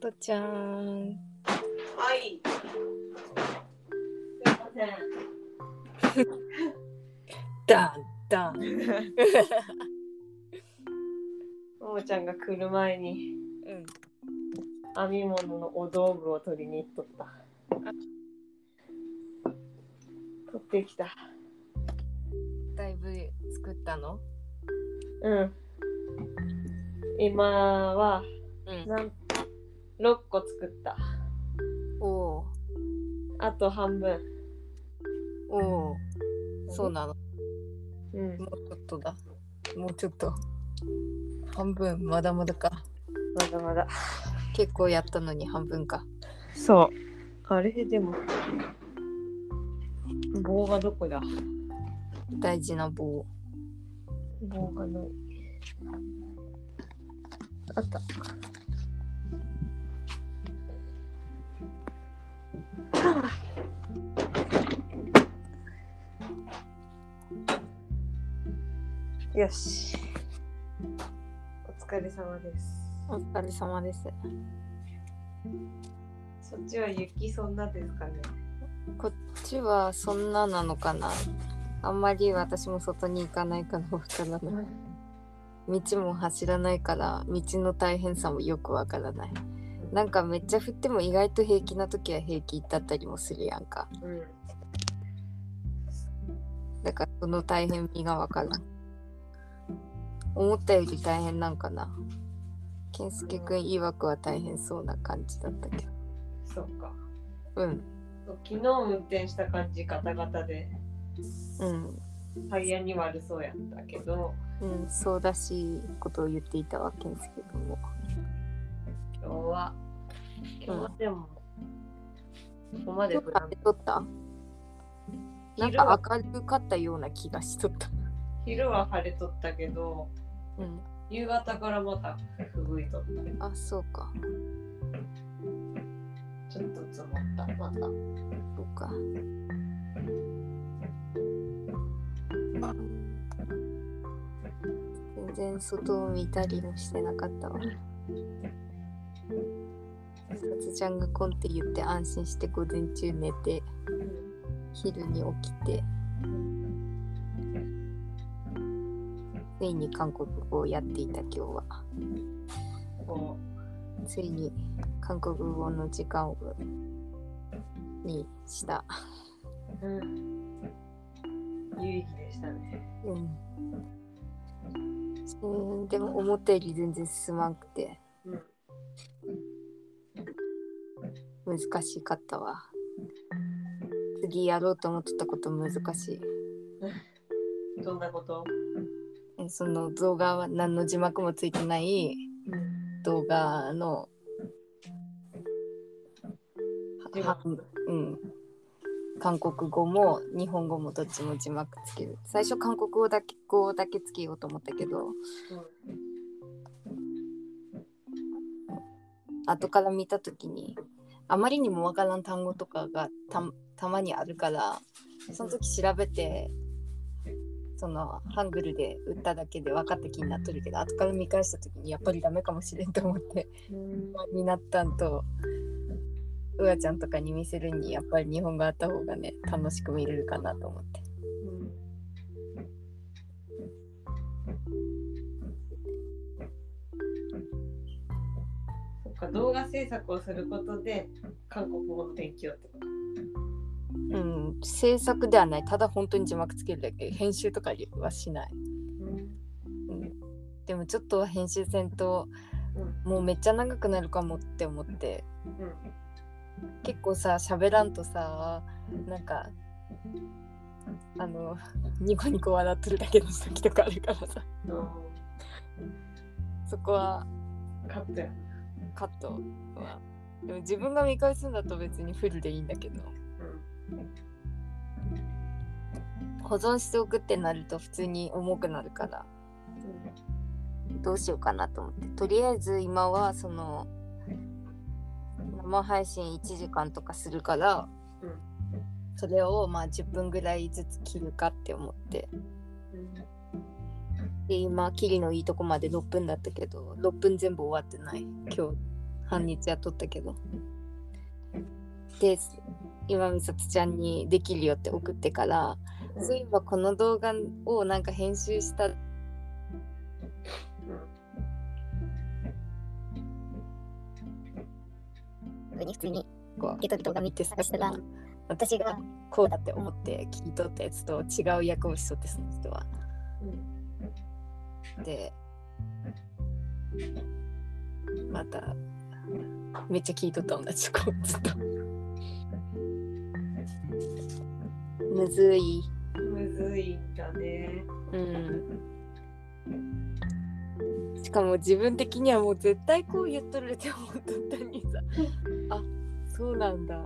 さとちゃん。はい。すいません。ダンダン。ももちゃんが来る前にうん。編み物のお道具を取りに行っとった。取ってきた。だいぶ作ったの？うん。今はうん。なん6個作った。おおあと半分。おお。そうなの。うん。もうちょっとだ。もうちょっと。半分まだまだか。まだまだ。結構やったのに半分か。そう。あれ？でも。棒がどこだ？大事な棒。棒がない。あった。よし。お疲れ様です。お疲れ様です。そっちは雪そんなですかね。こっちはそんななのかな。あんまり私も外に行かないからわからない。道も走らないから道の大変さもよくわからない。なんかめっちゃ降っても意外と平気な時は平気だったりもするやんか。うん。だからその大変味がわからん。思ったより大変なんかな。健介くん曰くは大変そうな感じだったけど。そっか。うん。昨日運転した感じガタガタでうん。タイヤに悪そうやったけどうん、そうらしいことを言っていたわけですけども。今日は今日はでも、ここまで今日降らん晴れとった？なんか明るかったような気がしとった。昼は晴れとったけどうん。夕方からまたふぶいとったあ、そうか。ちょっと積もったまたそうか。全然外を見たりもしてなかったわ。さつちゃんがコンって言って安心して午前中寝て、昼に起きて、ついに韓国語をやっていた今日は。こついに韓国語の時間をにした。う、うん、有意義でしたねうん。うん、でも思ったより全然進まんくてうん難しかったわ。次やろうと思ってたこと難しい。どんなこと？えその動画は何の字幕もついてない動画のうん、韓国語も日本語もどっちも字幕つける。最初韓国語だけ語だけつけようと思ったけど。後から見た時にあまりにもわからん単語とかがたたまにあるからその時調べてそのハングルで打っただけで分かった気になっとるけど後から見返した時にやっぱりダメかもしれんと思ってうん。不安になったんとうわちゃんとかに見せるにやっぱり日本語あった方がね楽しく見れるかなと思って。うん。そっか動画制作をすることで韓国語の勉強ってことうん。制作ではない。ただ本当に字幕つけるだけ。編集とかはしない、うん、でもちょっとは編集せんともうめっちゃ長くなるかもって思って。結構さ喋らんとさなんかあのニコニコ笑っとるだけの時とかあるからさ。そこはカットや。カットは。でも自分が見返すんだと別にフルでいいんだけど保存しておくってなると普通に重くなるから。どうしようかなと思って。とりあえず今はその生配信1時間とかするから、それをまあ10分ぐらいずつ切るかって思って。で今切りのいいとこまで6分だったけど6分全部終わってない。今日半日やっとったけど。です今美里ちゃんにできるよって送ってから、そういえばこの動画をなんか編集したに普通にこゲトゲトが見て探したら私がこうだって思って聞いとったやつと違う役をしとってその人は。でまためっちゃ聞いとった同じ子ずっと。むずい。むずいんだね。うん。しかも自分的にはもう絶対こう言っとるって思っとったのにさ あそうなんだっ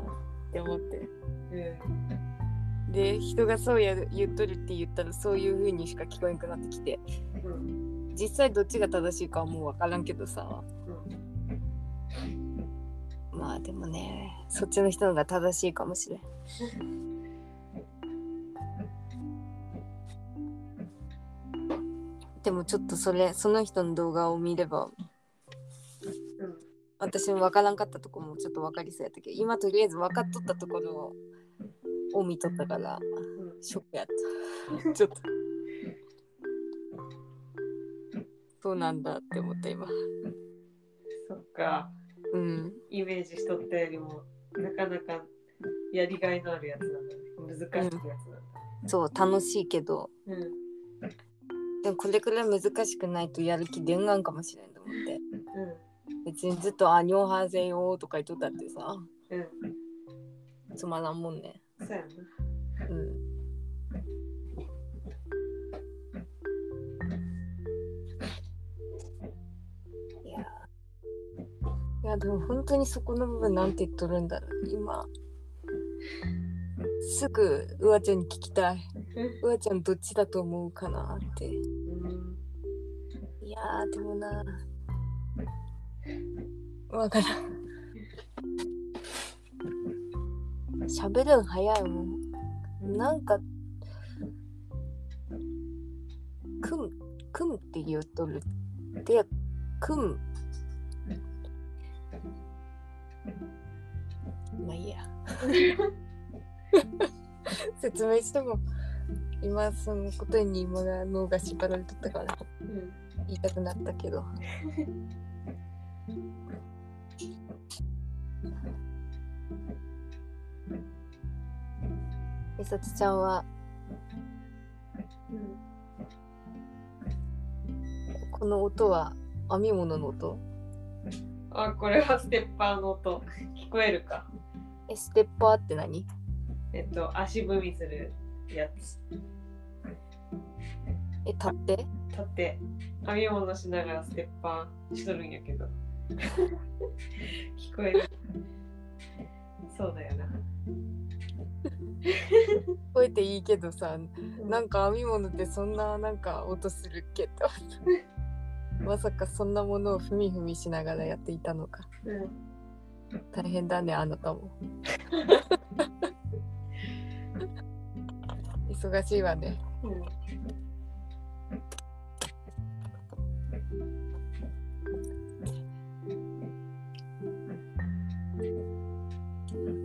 て思ってうん。で人がそうや言っとるって言ったらそういう風にしか聞こえなくなってきてうん。実際どっちが正しいかはもう分からんけどさまあでもねそっちの人の方が正しいかもしれんでもちょっとそれその人の動画を見ればうん。私も分からんかったとこもちょっと分かりそうやったけど今とりあえず分かっとったところを見とったからうん。ショックやったちょっとそうなんだって思った今そっか。うんイメージしとったよりも、なかなかやりがいのあるやつなんだね。難しいやつなんだ。そう楽しいけどうん。でもこれくらい難しくないとやる気出んがんかもしれんと思って。う別にずっと「あにょはせよ」とか言っとったってさ。ん。うん。つまらんもんね。そうやな。うん。いやいやでも本当にそこの部分なんて言っとるんだろう。今すぐうわちゃんに聞きたいうわちゃんどっちだと思うかなって。うん。いやーでもな。わからん。喋るん早いもん。なんかくんくんって言うとる。でくん。まあいいや。説明しても今そのことに今が脳が縛られとったからうん。言いたくなったけど みさつちゃんは？この音は編み物の音？あ、これはステッパーの音。聞こえるか？えステッパーって何？えっと、足踏みするやつ。え立って？立って、編み物しながらステッパーしとるんやけど。聞こえる。そうだよな。聞こえていいけどさなんか編み物ってそんななんか音するっけって思った まさかそんなものをふみふみしながらやっていたのかうん。大変だねあなたも 忙しいわねうん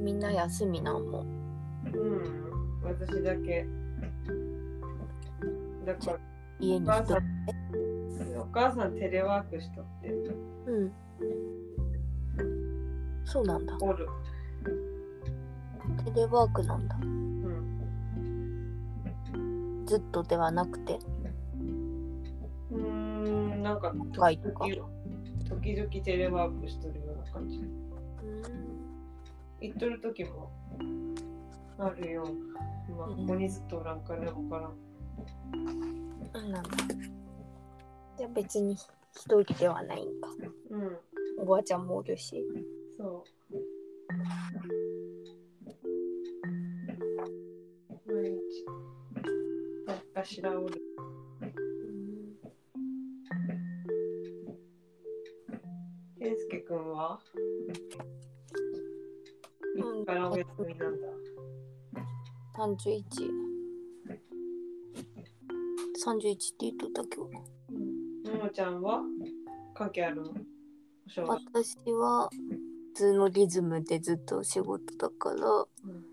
みんな休みなんもうん、私だけ。だから、家に一お母さ人ん、お母さんテレワークしとって、うんそうなんだおる。テレワークなんだうん。ずっとではなくてうーん、なんか、時々時々テレワークしとるような感じ。行っとる時もあるよ。まあ、ここにずっとおらんからわからん。なんだじゃあ別に一人ではないんかうん、おばあちゃんもおるしそう。かしらおる。健介くんは？いつからお休みなんだ。31 31って言っとった今日ももちゃんは？関係あるの？私は普通のリズムでずっと仕事だからうん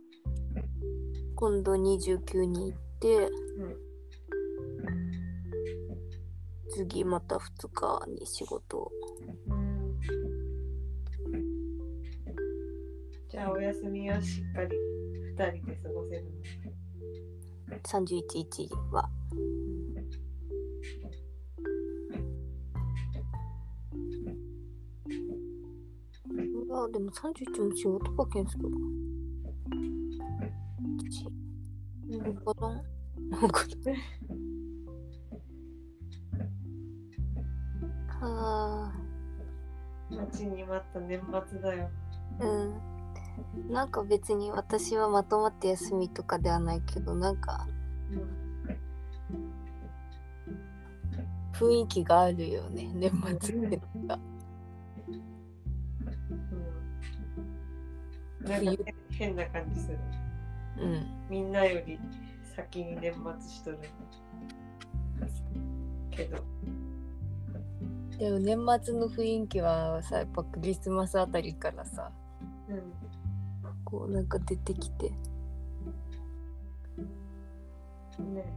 今度29に行って次また2日に仕事うんじゃあお休みはしっかり2人で過ごせるの。31日は。うわでも31も仕事かけんすけどちうんわからんわか。らんちに待った年末だよ。うんなんか別に私はまとまって休みとかではないけどなんか雰囲気があるよね年末ってなんか変な感じする。うんみんなより先に年末しとる。けど。でも年末の雰囲気はさやっぱクリスマスあたりからさうんこうなんか出てきて。ね。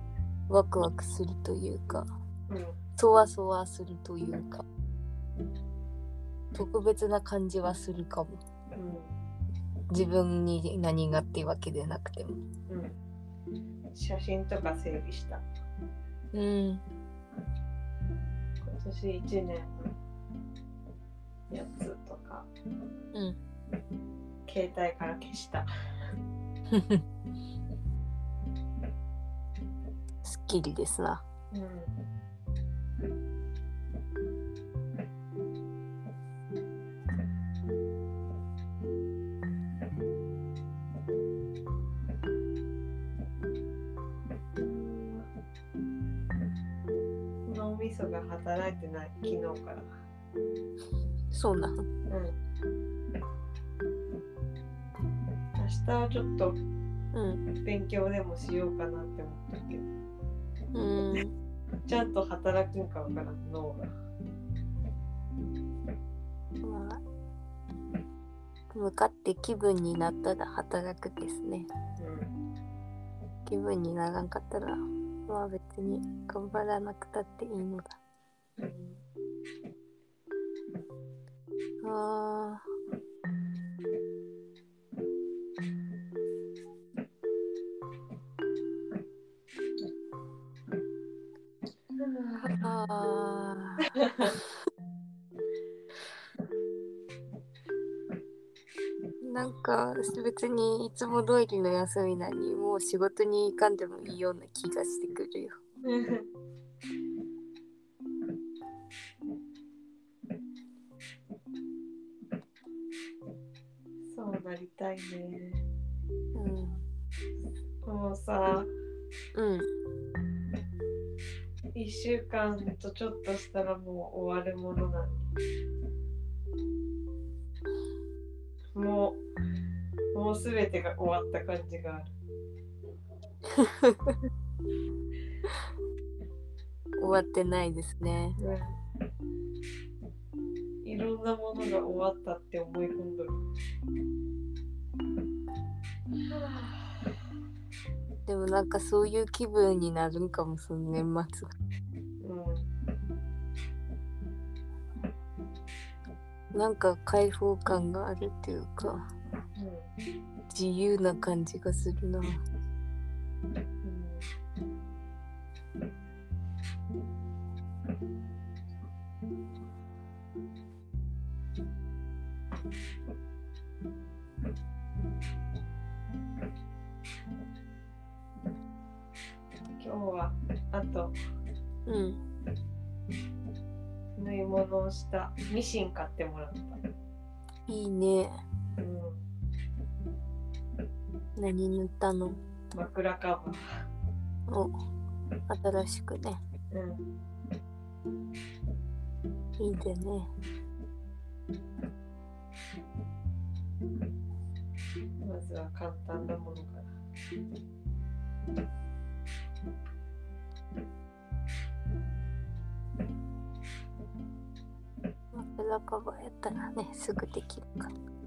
ワクワクするというか。うん。そわそわするというか。特別な感じはするかも。うん自分に何がっていうわけでなくてもうん写真とか整理した。うん今年1年のやつとか、うん。携帯から消した。すっきりですな。うんが働いてない昨日から。そうなんうん。明日はちょっとうん勉強でもしようかなって思ったけど、うんちゃんと働くんかわからん脳が。まあ向かって気分になったら働くですねうん。気分にならんかったらまあ別に頑張らなくたっていいのだうんああー。なんか別にいつも通りの休みなにもう仕事に行かんでもいいような気がしてくるよ。りたいね。うんもうさ、うん1週間とちょっとしたらもう終わるものなのに。もう、もうすべてが終わった感じがある。終わってないですねいろんなものが終わったって思い込んどる。でもなんかそういう気分になるんかもその年末が。うん。なんか開放感があるっていうかうん。自由な感じがするなあと。うん。縫い物をした。ミシン買ってもらった。いいね。うん、何塗ったの？枕カバお新しくね。ー。うん、いいでね。まずは簡単なものから。枕墓場やったらねすぐできるから。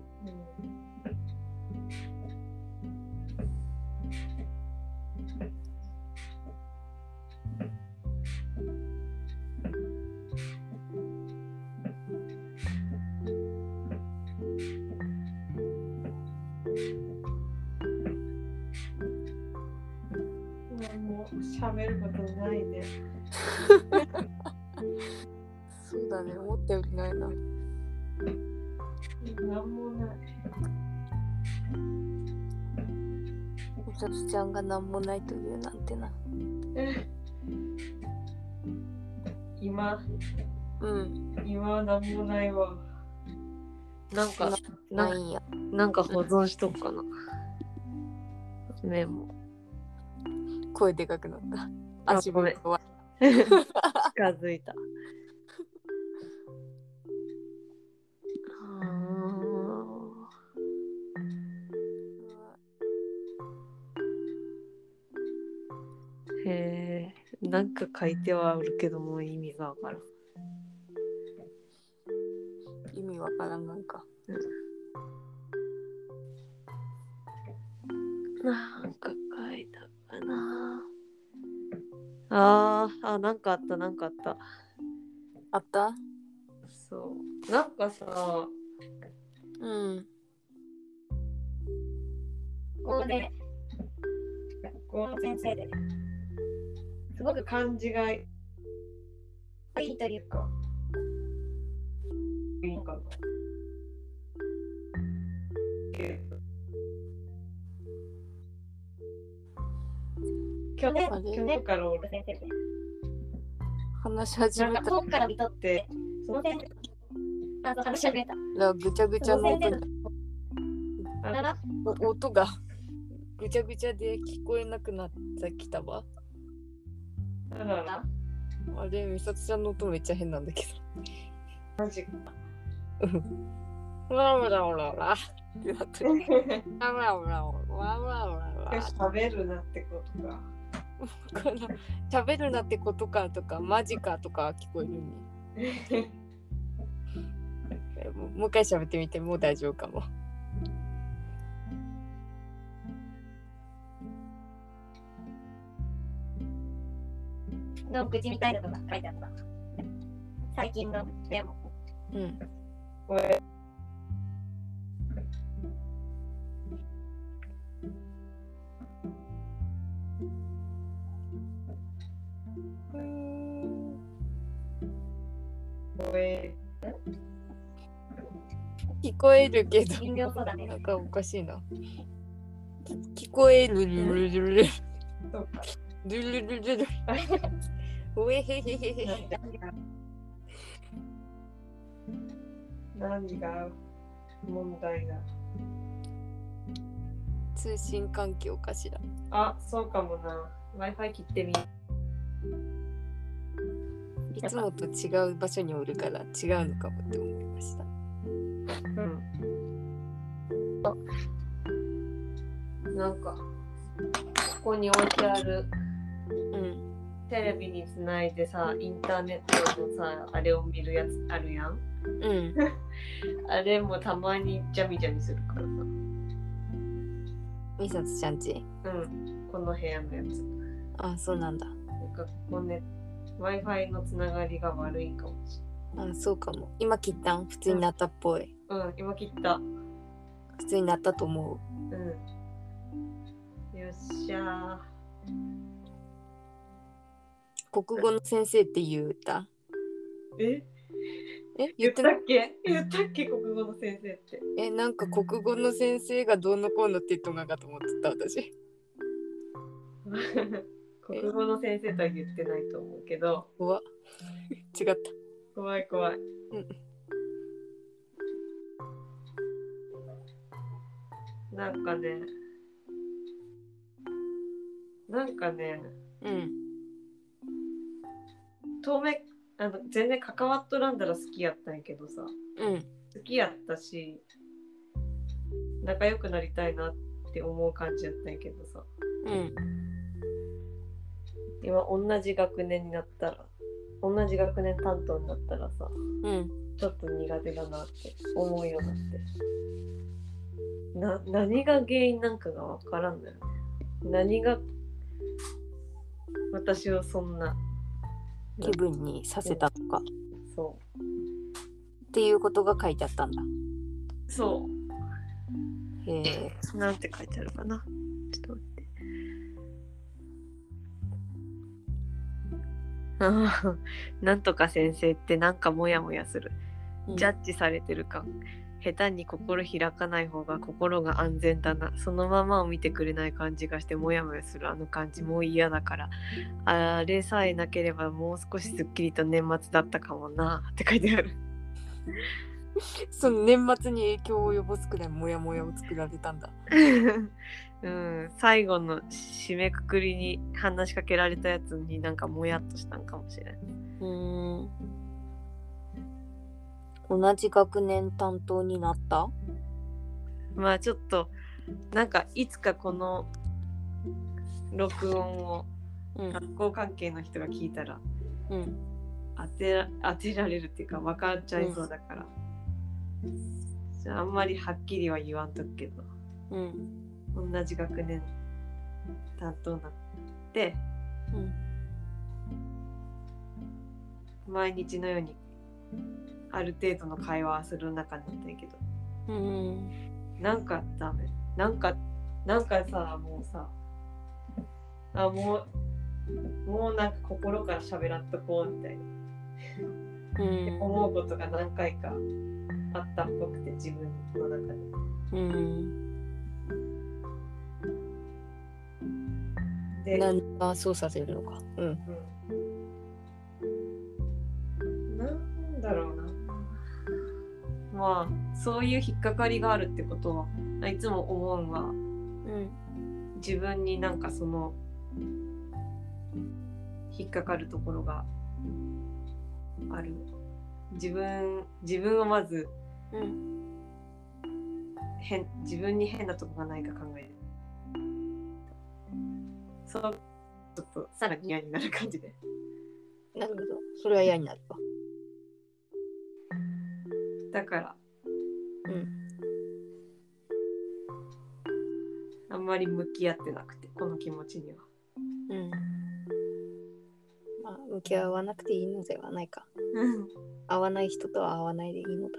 何もないというなんてな今、うん今はなんもないわ。なんか、なないんやなんか保存しとくかな。メモ。声でかくなったあ足ごめん 近づいた。なんか書いてはあるけどもう意味がわからん。意味わからんなんかなんか書いたかな。あーあ、なんかあった、なんかあった。あった？そう。なんかさ、うんここで、ここの先生で、すごく漢字がいいいというか、いかな。去年去年から俺先生で、話し始めた。遠くから見とって、その先生、あと話し始めた。らぐちゃぐちゃの音が。音が。ぐちゃぐちゃで聞こえなくなってきたわあららあれみさとちゃんの音めっちゃ変なんだけマジか。どわらわらわらわらってなってる。わらわらわらわらわら喋るなってことか。この喋るなってことかとかマジかとか聞こえるね。えもうもう一回喋ってみてもう大丈夫かもの口みたいなのが書いてあった。最近のメモ。うんこれ聞こえるけどねな。んかおかしいな聞こえるルルルル。ルルルルル おえへへへへ何が問題だ通信環境かしらあ、そうかもな。Wi-Fi 切ってみ。いつもと違う場所におるから違うのかもって思いましたうん。なんか、ここに置いてあるうんテレビにつないでさ、インターネットのさ、あれを見るやつあるやん。うん あれもたまにジャミジャミするからさ。みさとちゃんち？うん。この部屋のやつ。あそうなんだなんかここね、Wi-Fi のつながりが悪いかもしあそうかも今切ったん？普通になったっぽいれない。うん、今切った。普通になったと思ううん。よっしゃ国語の先生って言うたー。え？え？言ったっけ？言ったっけ？国語の先生って。えなんか国語の先生がどうのこうのって言っとんがかと思ってた私。国語の先生とは言ってないと思うけど、怖っ。違った。怖い怖い。うん。なんかね、なんかね、うん透明あの全然関わっとらんだら好きやったんやけどさ。うん。好きやったし仲良くなりたいなって思う感じやったんやけどさ。うん。今同じ学年になったら同じ学年担当になったらさうん。ちょっと苦手だなって思うようになって。な何が原因なんかがわからんのよね。何が私をそんな気分にさせたとか。そっていうことが書いてあったんだ。う。そへえ。うなんて書いてあるかな。ちょっと待って。あーなんとか先生ってなんかモヤモヤする。ジャッジされてる感下手に心開かない方が心が安全だな。そのままを見てくれない感じがしてモヤモヤするあの感じ。もう嫌だから。あれさえなければもう少しすっきりと年末だったかもな。って書いてある。その年末に影響を及ぼすくらいモヤモヤを作られたんだ。うん。最後の締めくくりに話しかけられたやつになんかもやっとしたんかもしれないうん。同じ学年担当になった？まあちょっとなんかいつかこの録音をうん。学校関係の人が聞いたらうん。当てら当てられるっていうか分かっちゃいそうだから、じゃああんまりはっきりは言わんとくけどうん。同じ学年担当になってうん。毎日のようにある程度の会話はする中になったけどうん。なんかダメなんかなんかさもうさあもうもうなんか心から喋らんとこうみたいなうん。思うことが何回かあったっぽくて自分の中で。うん。で、何がそうさせるのか。うん。うん、なんだろうな。まあそういう引っかかりがあるってことはいつも思うんはうん。自分になんかその引っかかるところがある自分自分をまずうん。変自分に変なとこがないか考えるそうちょっとさらに嫌になる感じでなるほど。それは嫌になるわ。だからうん。あんまり向き合ってなくてこの気持ちにはうん。まあ、向き合わなくていいのではないか。合わない人とは合わないでいいのだ。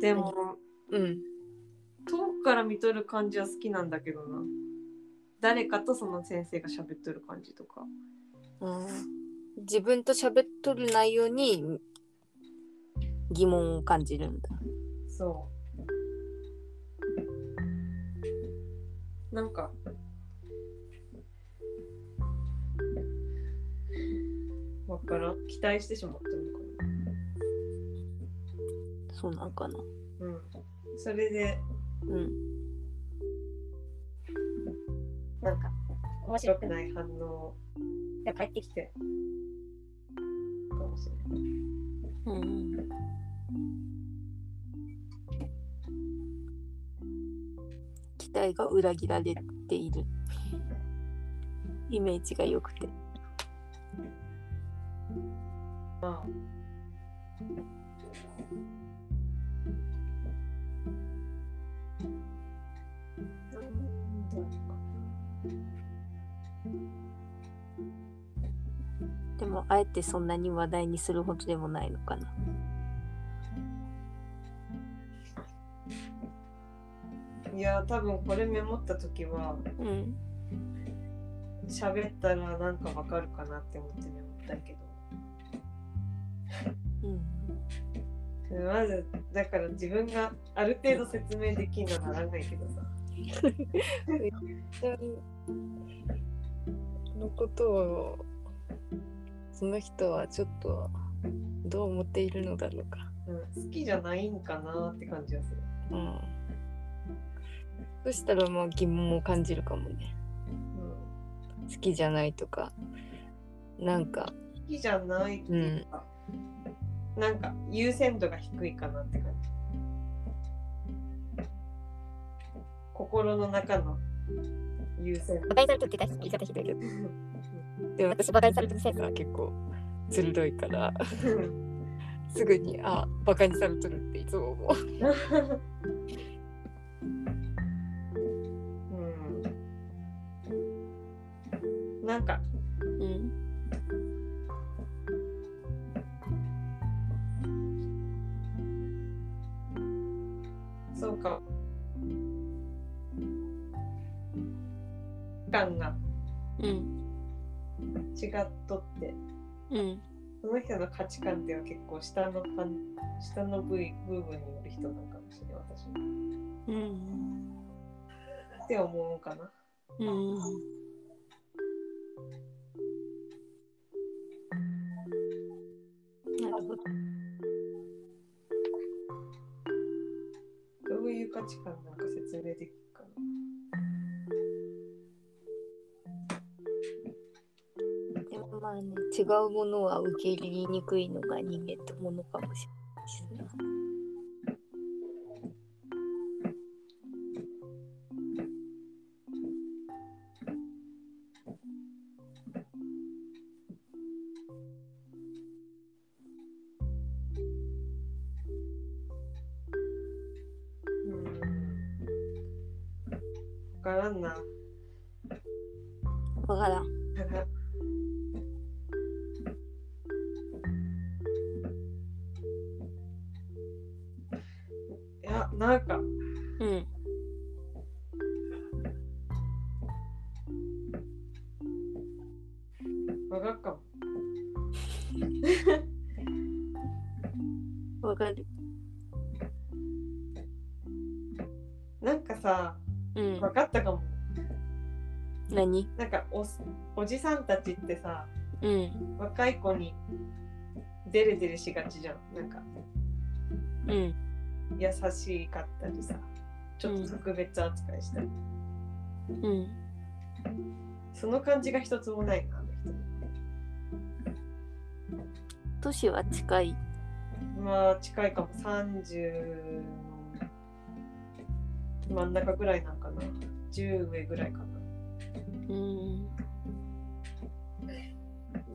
でもうん。遠くから見とる感じは好きなんだけどな誰かとその先生が喋っとる感じとか自分と喋っとる内容に疑問を感じるんだ。そうなんかわからん期待してしまったのかそうなんかな。なうんそれでうん。なんか、面良白くない。くない反応帰ってきて。してかもしれないうん。期待が裏切られている。イメージが良くて。まあも、あえてそんなに話題にするほどでもないのかな。いや多分これメモった時はうん。喋ったらなんかわかるかなって思ってメモったけうん。どまずだから自分がある程度説明できんのならないけどさ のことをその人はちょっとどう思っているのだろうか。うん、好きじゃないんかなって感じはする。うん。そしたらまあ疑問を感じるかもね。うん、好きじゃないとか、なんか、好きじゃないっていうか、なんか優先度が低いかなって感じ。心の中の優先度 でも私馬鹿にされてる先生は結構鋭いからすぐにあバカにされとるっていつも思う。うん。なんかうんそうか。感がうん違っとって、うんその人の価値観っていうのは結構下のパン下の部位部分による人なのかもしれない私も。うんって思うかな。うんなるほど。どういう価値観なんか説明できまあね違うものは受け入れにくいのが人間ってものかもしれないですね。わかっかも。わかる。なんかさ、うんわかったかも。何？なんかお、おじさんたちってさ、うん若い子にデレデレしがちじゃん。なんか、うん優しかったりさ、ちょっと特別扱いしたり。うんその感じが一つもないな、年は近い。まあ、近いかも。30の真ん中ぐらいなんかな。10上ぐらいかな。うん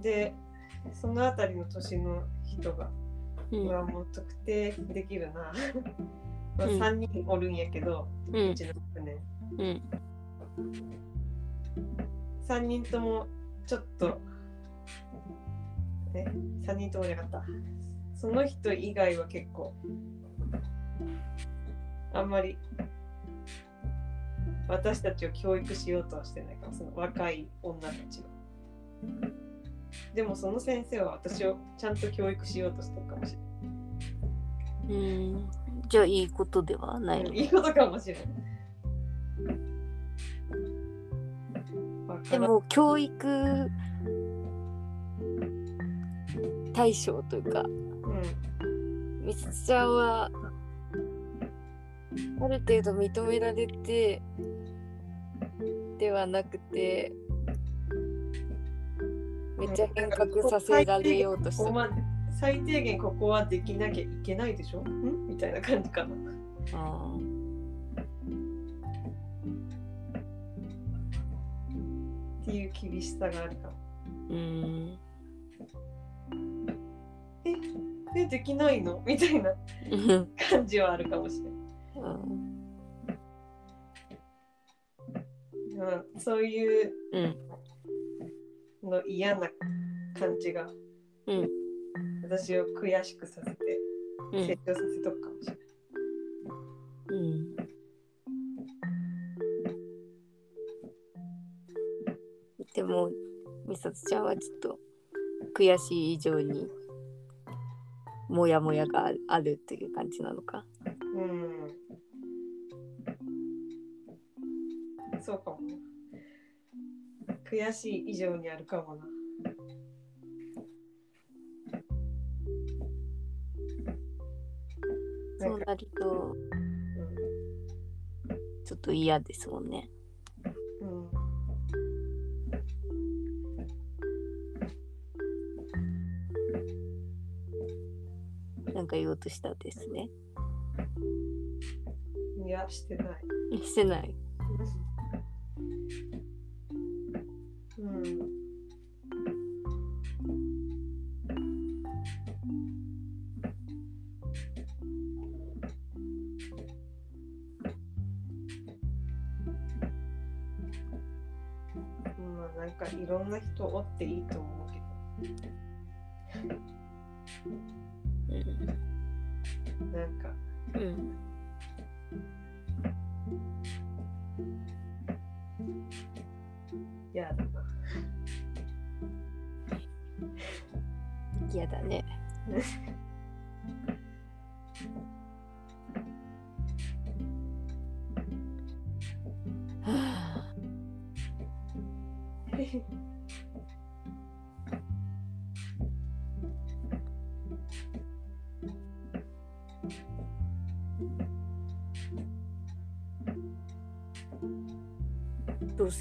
で、そのあたりの年の人が、うんまあもう特定できるな。まあ、うん3人おるんやけど、ううんちの船。うん3人ともちょっと、え、3人ともじゃなかった。その人以外は結構、あんまり私たちを教育しようとはしてないかも、その若い女たちは。でもその先生は私をちゃんと教育しようとしてるかもしれうんじゃあいいことではないい。いいことかもしれない。でも教育対象というかうん、みすちゃんはある程度認められてではなくてめっちゃ変革させられようとして最低限ここはできなきゃいけないでしょ？ん？みたいな感じかな。あっていう厳しさがあるかも。ーうんえ、できないの？みたいな。うん感じはあるかもしれない。うん、そういううん。の嫌な感じがうん。私を悔しくさせてうん。成長させとくかもしれない。うん。でもみさつちゃんはちょっと悔しい以上にモヤモヤがあるっていう感じなのか。うん。そうかもな。悔しい以上にあるかもな。そうなるとちょっと嫌ですもんね。なんか言おうとしたですね。いや、してない。してない。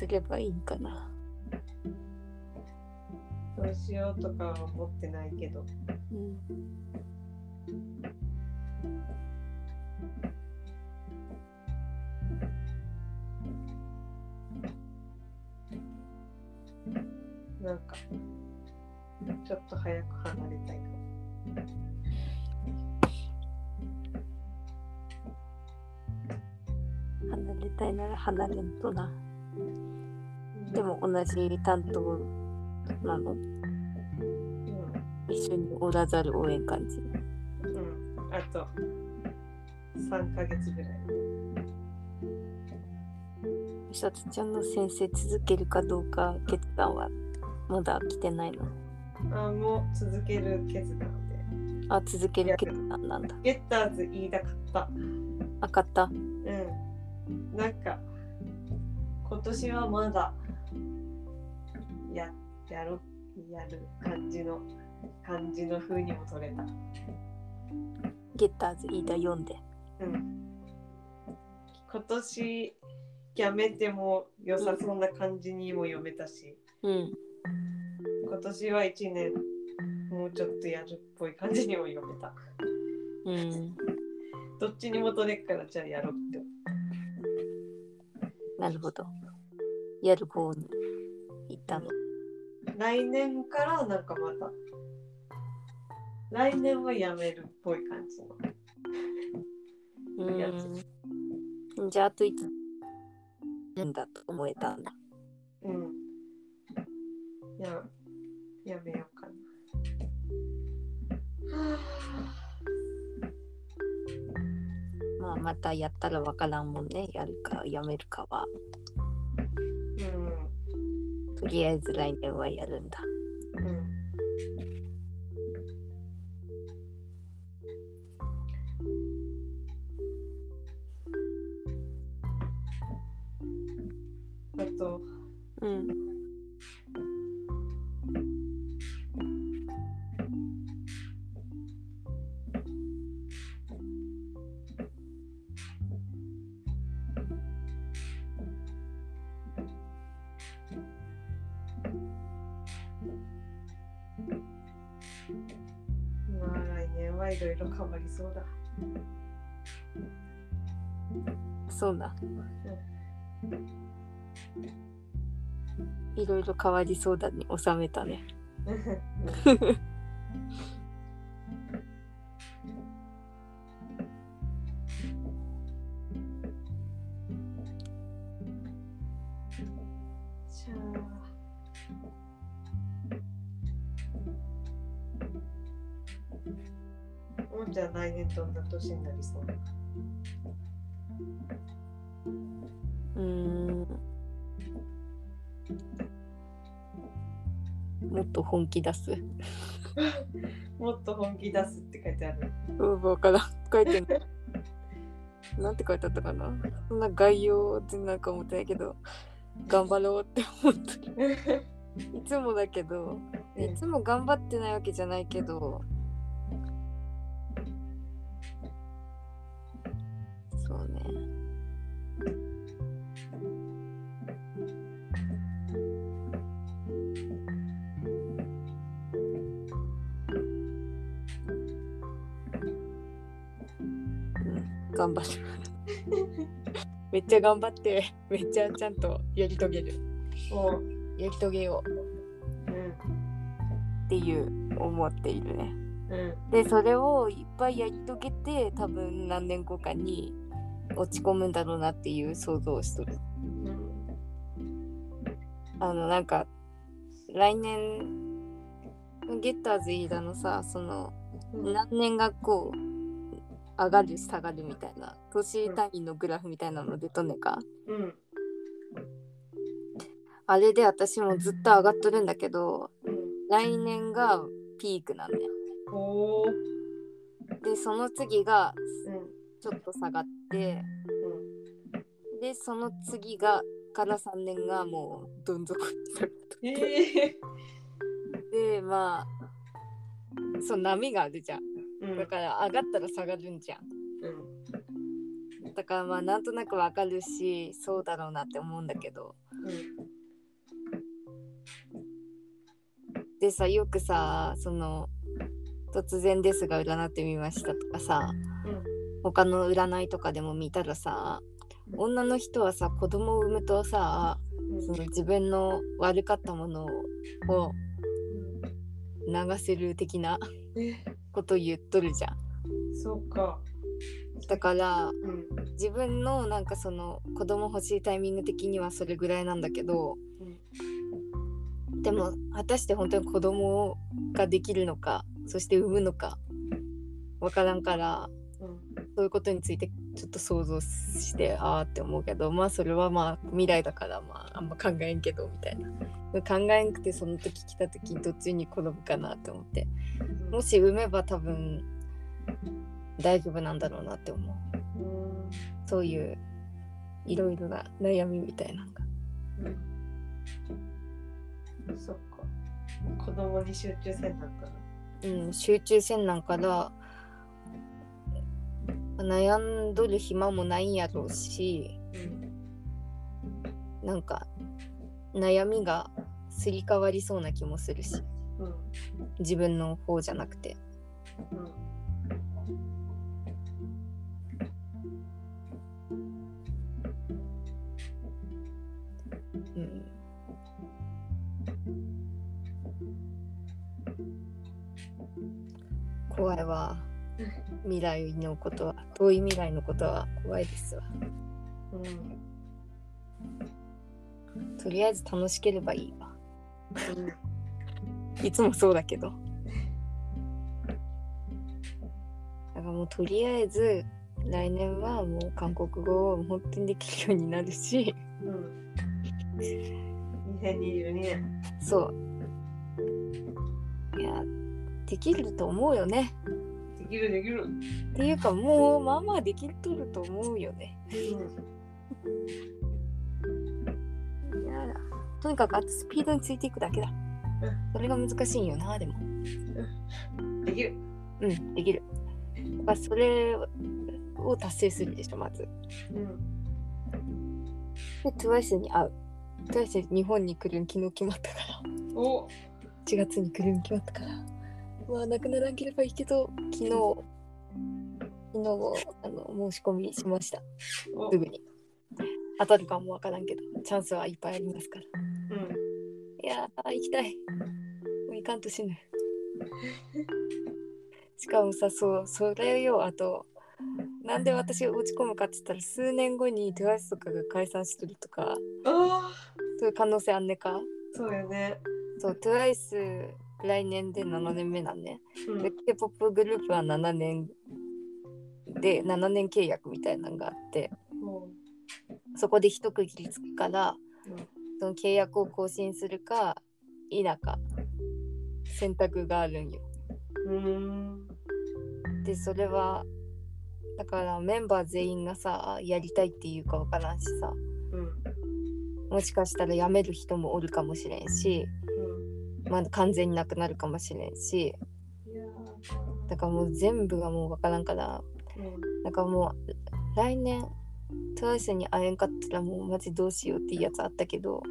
すればいいんかな。どうしようとかは思ってないけど。うん。なんかちょっと早く離れたいかも。離れたいなら離れんとな同じ担当なの？うん一緒におらざるを得ん感じ。うん。あと3ヶ月ぐらい。さつちゃんの先生続けるかどうか決断はまだ来てないの？あもう続ける決断で。あ続ける決断なんだ。ゲッターズ言いたかった。あかった。うん。なんか今年はまだややろやる感じの感じの風にも取れた。ゲッターズ飯田読んで。うん。今年やめても良さそうな感じにも読めたし、うん。今年は1年もうちょっとやるっぽい感じにも読めた。うん。どっちにも取れっからじゃあやろうってなるほど。やる方に行ったの来年からなんかまた来年はやめるっぽい感じの。やうん。じゃああといつんだと思えたんだ。うん。ややめようかな。はまあまたやったらわからんもんね。やるかやめるかはとりあえず来年はやるんだ。いろいろ変わりそうだに収めたね。じゃあ。もうじゃあ来年どんな年になりそう。本気出す。もっと本気出すって書いてある。うん分からん。書いてんの。なんて書いてあったかな。そんな概要でなんか思ってないけど頑張ろうって思ってる。いつもだけどいつも頑張ってないわけじゃないけど頑張る。めっちゃ頑張ってめっちゃちゃんとやり遂げる。もうやり遂げよううんっていう思っているね。うん。でそれをいっぱいやり遂げて多分何年後かに落ち込むんだろうなっていう想像をしとる。うん。あのなんか来年ゲッターズ飯田のさそのうん。何年がこう上がる下がるみたいな年単位のグラフみたいなの出とんねんか。うん。あれで私もずっと上がっとるんだけどうん。来年がピークなんねおー。でその次がうん。ちょっと下がってうん。でその次がから3年がもうどん底に下がっとえでまあそう波があるじゃんだから上がったら下がるんじゃん。うん。だからまあなんとなくわかるしそうだろうなって思うんだけど。でさよくさその突然ですが占ってみましたとかさうん。他の占いとかでも見たらさ女の人はさ子供を産むとさうん。その自分の悪かったものを流せる的な。えこと言っとるじゃん。そうか。だからうん。自分のなんかその子供欲しいタイミング的にはそれぐらいなんだけどでも果たして本当に子供ができるのかそして産むのかわからんからうん。そういうことについてちょっと想像してああって思うけどまあそれはまあ未来だからまああんま考えんけどみたいな。考えんくてその時来た時どっちに転ぶかなって思って。もし産めば多分大丈夫なんだろうなって思う。うんそういういろいろな悩みみたいなのが。うん。そっか。子供に集中せんなんかな。うん、集中せんなんから悩んどる暇もないんやろうしうん。なんか悩みがすり替わりそうな気もするしうん。自分の方じゃなくて。うん。うん怖いわ未来のことは遠い未来のことは怖いですわ。うん。とりあえず楽しければいいわ。いつもそうだけど。だからもうとりあえず来年はもう韓国語を本当にできるようになるし。うん。2022年。そう。いやできると思うよね。できるできる。っていうかもうまあまあできとると思うよね。いやとにかくスピードについていくだけだ。それが難しいんよなでも。うんできる。うんできる。まあそれを達成するでしょまず。うん。で TWICE に会う。TWICE 日本に来るん昨日決まったから。お。1月に来るん決まったからまあなくならんければいいけど昨日昨日あの申し込みしました。お。すぐに。当たるかもわからんけどチャンスはいっぱいありますから。うん。いやー行きたい。もう行かんと死ぬ。しかもさそうそれよあとなんで私が落ち込むかって言ったら数年後に TWICE とかが解散してるとかあそういう可能性あんねか？そうよね。そう TWICE 来年で7年目なんね。うん。で K-POP グループは7年で7年契約みたいなのがあってもそこで一区切りつくからうん。その契約を更新するか否か選択があるんよ。ううん。でそれはだからメンバー全員がさやりたいっていうかわからんしさうん。もしかしたら辞める人もおるかもしれんし、まあ、完全になくなるかもしれんし。だからもう全部がもうわからんから。うんかもう来年 TWICE に会えんかったらもうマジどうしようっていうやつあったけど。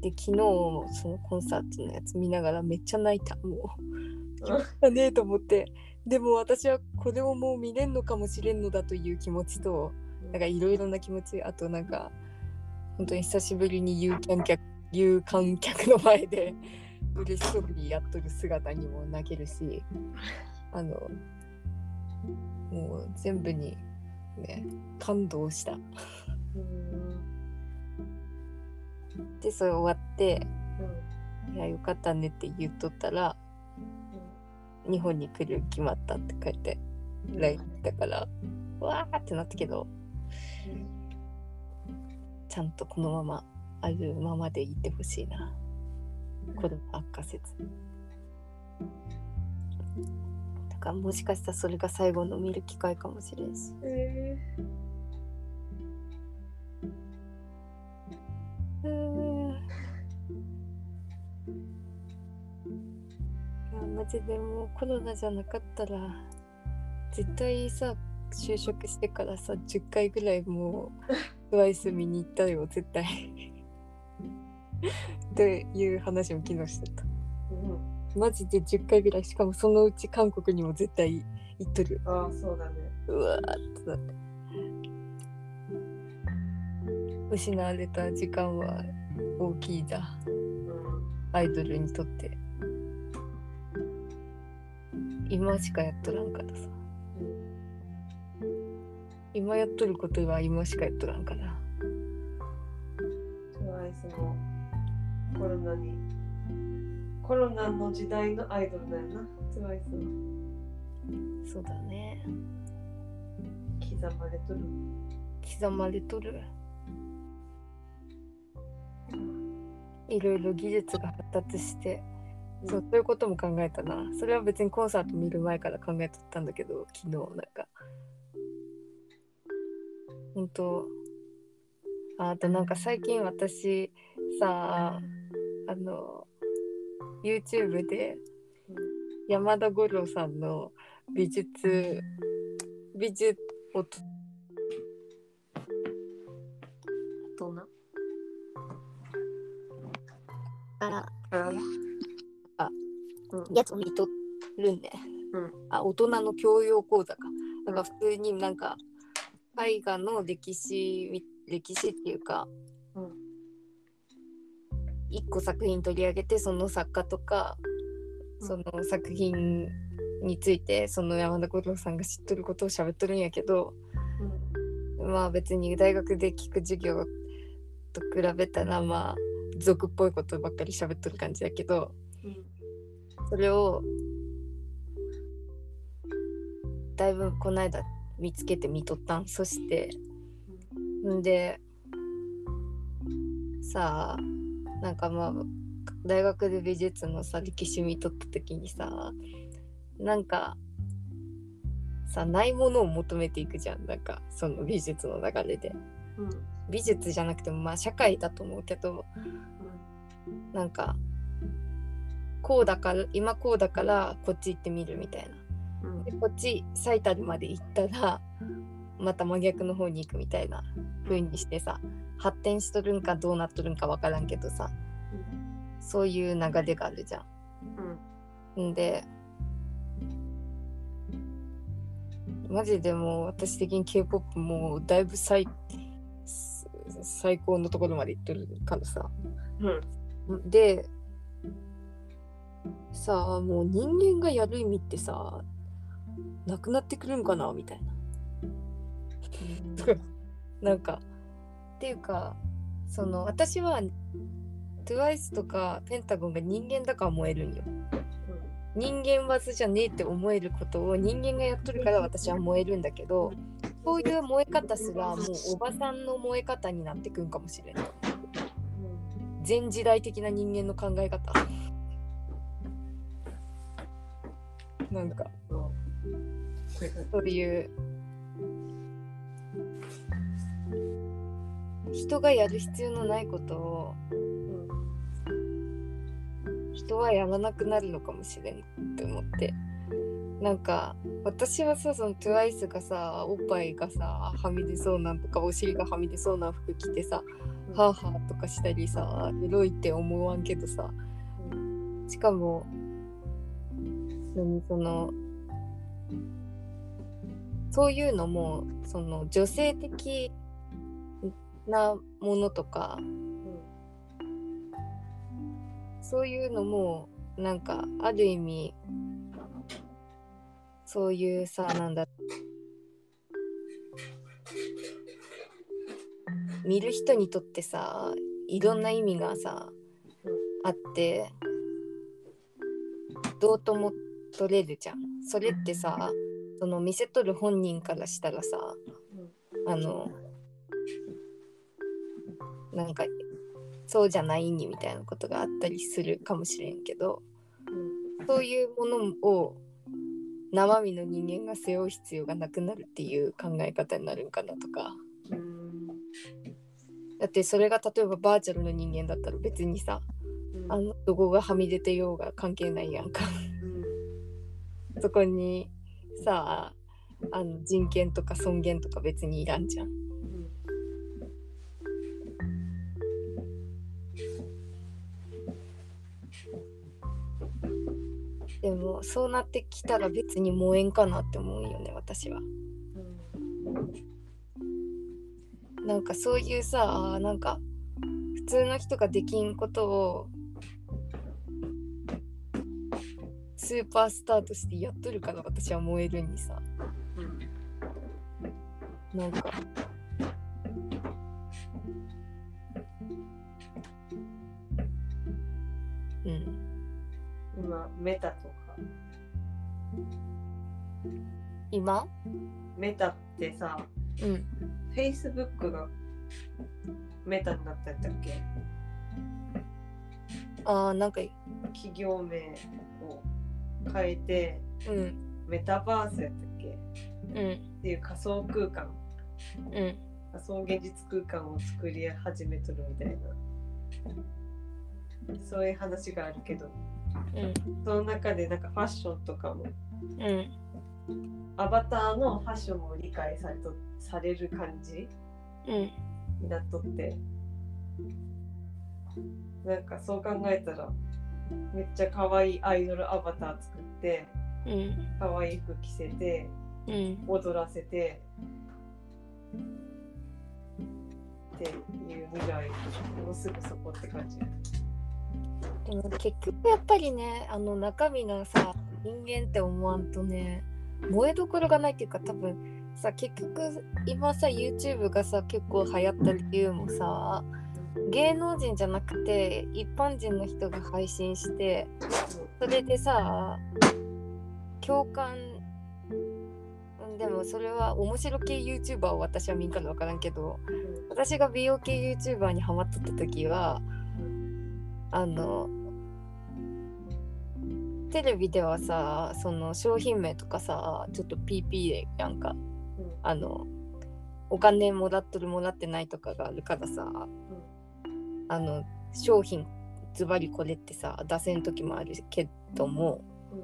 で昨日そのコンサートのやつ見ながらめっちゃ泣いた。もうよかったねと思って。でも私はこれをもう見れんのかもしれんのだという気持ちとなんかいろいろな気持ちあとなんか本当に久しぶりに有観客有観客の前で 嬉しそうにやっとる姿にも泣けるしあのもう全部にね感動した。うん。でそれ終わっていやよかったねって言っとったら日本に来る決まったって書いて LINE だからわーってなったけどちゃんとこのままあるままでいてほしいな。子供悪化せず。だからもしかしたらそれが最後の見る機会かもしれんし。えうーん。いやマジでもうコロナじゃなかったら絶対さ就職してからさ10回ぐらいもう TWICE 見に行ったよ絶対 っていう話も昨日してた。うん、マジで10回ぐらいしかもそのうち韓国にも絶対行っとる。ああそうだね。うわーってなって。失われた時間は大きいだうん。アイドルにとって。今しかやっとらんからさ。今やっとることは今しかやっとらんからトワイスもコロナに。コロナの時代のアイドルだよな。トワイスはそうだね。刻まれとる。刻まれとる。いろいろ技術が発達して。そうそういうことも考えたな。それは別にコンサート見る前から考えとったんだけど昨日なんか。本当。ああとなんか最近私さあの YouTube で山田五郎さんの美術美術をとどうな？から。あやつを見とるんで、うん。あ大人の教養講座か。だから普通になんか絵画の歴史み歴史っていうかうん一個作品取り上げてその作家とかうん。その作品についてその山田五郎さんが知っとることを喋っとるんやけどまあ別に大学で聞く授業と比べたらまあ俗っぽいことばっかり喋っとる感じだけどうん。それをだいぶこの間見つけて見とったん。そしてんでさあなんかまあ大学で美術のさ歴史見とった時にさなんかさないものを求めていくじゃん。なんかその美術の流れで。うん。美術じゃなくてもまあ社会だと思うけどなんかこうだから今こうだからこっち行ってみるみたいな。うん。でこっち最たるまで行ったらまた真逆の方に行くみたいな風にしてさ発展しとるんかどうなっとるんか分からんけどさそういう流れがあるじゃうんん。んでマジでもう私的に K-POP もうだいぶ最最高のところまで行ってるからさ。うんでさあもう人間がやる意味ってさなくなってくるんかなみたいな。なんかっていうかその私は TWICE とかペンタゴンが人間だから燃えるんよ。人間技じゃねえって思えることを人間がやっとるから私は燃えるんだけどそういう燃え方すらもうおばさんの燃え方になってくんかもしれない。全時代的な人間の考え方なんかそういう人がやる必要のないことを人はやらなくなるのかもしれんって思って。なんか私はさその TWICE がさおっぱいがさはみ出そうなんとかお尻がはみ出そうな服着てさはあはあとかしたりさエロいって思わんけどさ。しかも何そのそういうのもその女性的なものとか。そういうのもなんかある意味そういうさなんだ見る人にとってさいろんな意味がさあってどうとも取れるじゃん。それってさその見せとる本人からしたらさあのなんかそうじゃないにみたいなことがあったりするかもしれんけどそういうものを生身の人間が背負う必要がなくなるっていう考え方になるんかなとか。うん。だってそれが例えばバーチャルの人間だったら別にさうん。あのどこがはみ出てようが関係ないやんか。うん。そこにさあの人権とか尊厳とか別にいらんじゃんでもそうなってきたら別に燃えんかなって思うよね私は。なんかそういうさあなんか普通の人ができんことをスーパースターとしてやっとるから私は燃えるにさ。なんか。うん。今メタとか。今？メタってさうん。Facebook がメタになったんだっけ？ああなんか企業名を変えてうん。メタバースやったっけ？うん。っていう仮想空間。うん。仮想現実空間を作り始めとるみたいなそういう話があるけどうん。その中でなんかファッションとかもうん。アバターのファッションも理解されとされる感じ？うんになっとって。なんかそう考えたらめっちゃ可愛いアイドルアバター作ってうん可愛い服着せてうん踊らせてっていう未来もうすぐそこって感じ。でも結局やっぱりねあの中身のさ人間って思わんとね燃えどころがないっていうか多分さ結局今さ YouTube がさ結構流行った理由もさ芸能人じゃなくて一般人の人が配信してそれでさ共感でもそれは面白系 YouTuber を私は見んから分からんけど私が美容系 YouTuber にハマっとった時はあのテレビではさその商品名とかさちょっと PP でなんかあのお金もらっとるもらってないとかがあるからさあの商品ズバリこれってさ出せん時もあるけども、うん。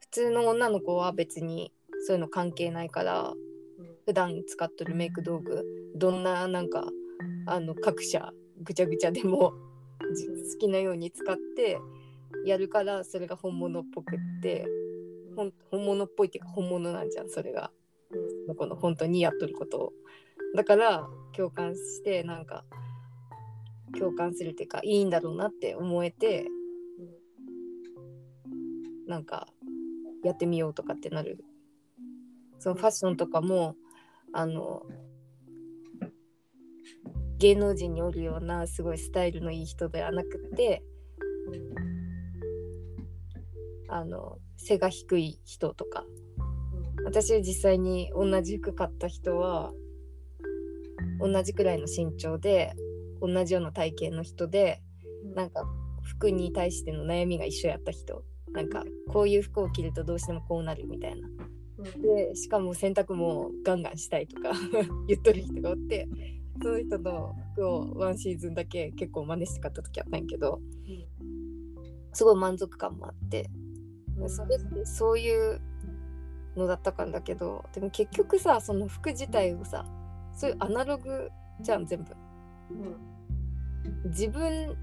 普通の女の子は別にそういうの関係ないからうん。普段使っとるメイク道具どんななんかあの各社ぐちゃぐちゃでもじ好きなように使ってやるからそれが本物っぽくってほん本物っぽいっていうか本物なんじゃんそれが。その子の本当にやっとることを。だから共感してなんか共感するっていうかいいんだろうなって思えてなんかやってみようとかってなる。そのファッションとかもあの芸能人におるようなすごいスタイルのいい人ではなくてあの背が低い人とか。私実際に同じ服買った人は同じくらいの身長で同じような体型の人でなんか服に対しての悩みが一緒やった人。なんかこういう服を着るとどうしてもこうなるみたいな。でしかも洗濯もガンガンしたいとか 言っとる人がおってその人の服をワンシーズンだけ結構真似して買った時あったんやけどすごい満足感もあってそれってそういうのだったからだけどでも結局さその服自体をさそういうアナログじゃん全部。うん自分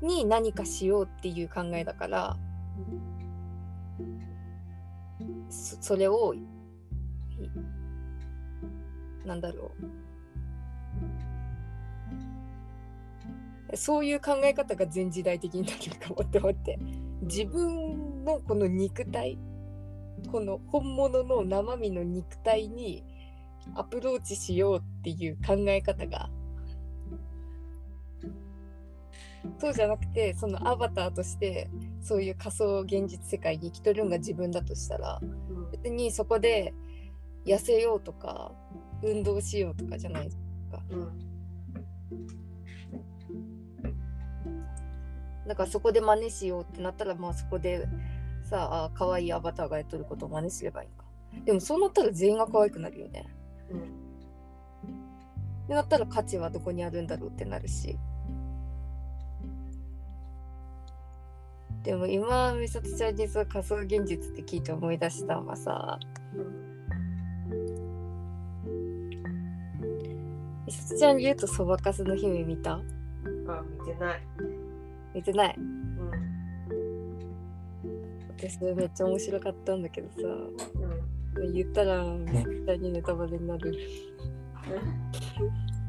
に何かしようっていう考えだからそそれをいなんだろう。そういう考え方が全時代的になるかもって思って。自分のこの肉体この本物の生身の肉体にアプローチしようっていう考え方がそうじゃなくてそのアバターとしてそういう仮想現実世界に生きとるんが自分だとしたら別にそこで痩せようとか運動しようとかじゃないですか。だからそこで真似しようってなったらまあそこでさあ可愛いアバターがやっとることを真似すればいいんか。でもそうなったら全員が可愛くなるよね。うん。ってなったら価値はどこにあるんだろうってなるし。でも今美里ちゃんにさ仮想現実って聞いて思い出したのはさ美里ちゃん言うとそばかすの姫見た？あ見てない見てない。うん。私めっちゃ面白かったんだけどさ。うん言ったら絶対にネタバレになる。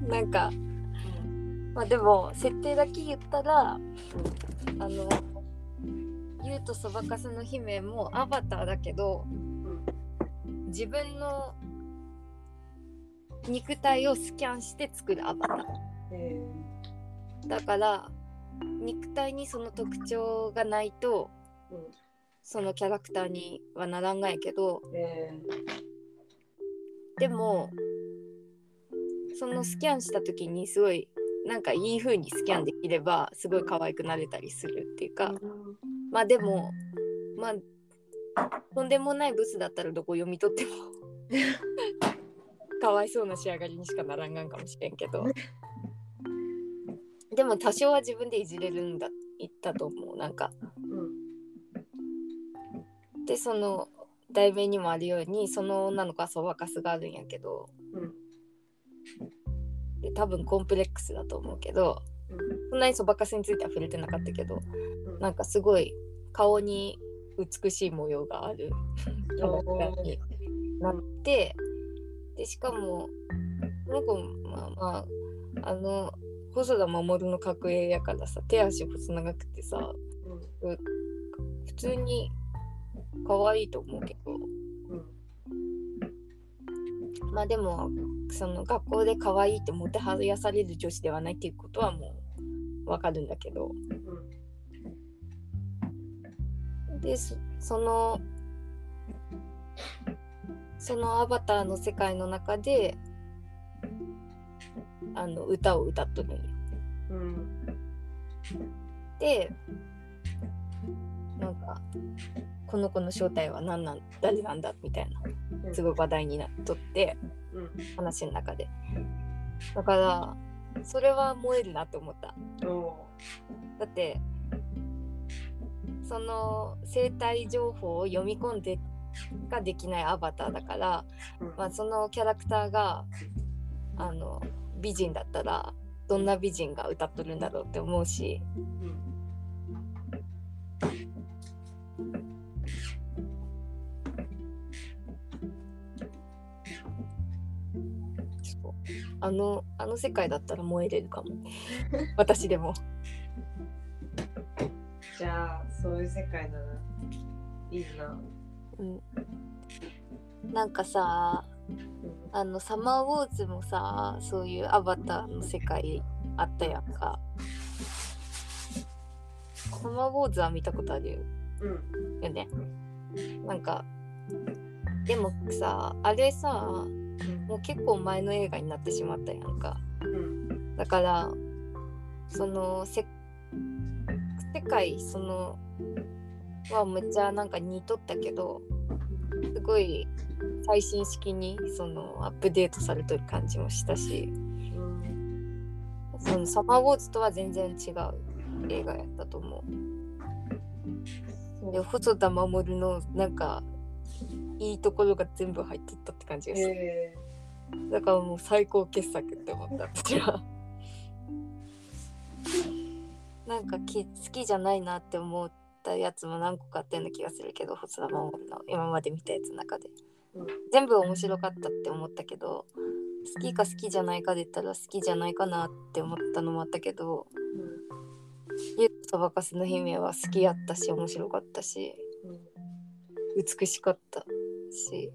なんかまあでも設定だけ言ったらあのゆうとそばかすの姫もアバターだけど自分の肉体をスキャンして作るアバター。えだから肉体にその特徴がないとうんそのキャラクターにはならんがやけどえでもそのスキャンした時にすごいなんかいい風にスキャンできればすごい可愛くなれたりするっていうか。ーまあでもまあとんでもないブスだったらどこ読み取ってもかわいそうな仕上がりにしかならんがんかもしれんけど。でも多少は自分でいじれるんだ言ったと思うなんか。うんでその題名にもあるようにその女の子はそばかすがあるんやけど。うんで多分コンプレックスだと思うけどそんなにそばかすについては触れてなかったけどうんなんかすごい顔に美しい模様がある。キャラクターになってでしかもこの子まあまああの細田守の格影やからさ手足細長くてさうん。普通に可愛いと思うけど。うん。まあでもその学校で可愛いってもてはやされる女子ではないっていうことはもうわかるんだけど。でそそのそのアバターの世界の中であの歌を歌っとるんよ。うんでなんかこの子の正体は何なん誰なんだみたいなうんすごい話題になっとってうん話の中で。だからそれは燃えるなって思った。おだってその生態情報を読み込んでができないアバターだから、うん。まあ、そのキャラクターがあの美人だったらどんな美人が歌っとるんだろうって思うし。あのあの世界だったら燃えれるかも。私でも。じゃあそういう世界ならいいな。うん。なんかさあのサマーウォーズもさそういうアバターの世界あったやんか。サマーウォーズは見たことあるよ。うん。よね。なんかでもさあれさもう結構前の映画になってしまったやんか。うん。だからそのせ世界そのはめっちゃなんか似とったけどすごい最新式にそのアップデートされてる感じもしたしうんそのサマーウォーズとは全然違う映画やったと思う。で細田守のなんかいいところが全部入ってったって感じがする。えだからもう最高傑作って思った私は。なんかき好きじゃないなって思ったやつも何個かあったような気がするけど細田守の今まで見たやつの中で、うん全部面白かったって思ったけど好きか好きじゃないかで言ったら好きじゃないかなって思ったのもあったけど「ゆうとそばかすの姫」は好きやったし面白かったし美しかったし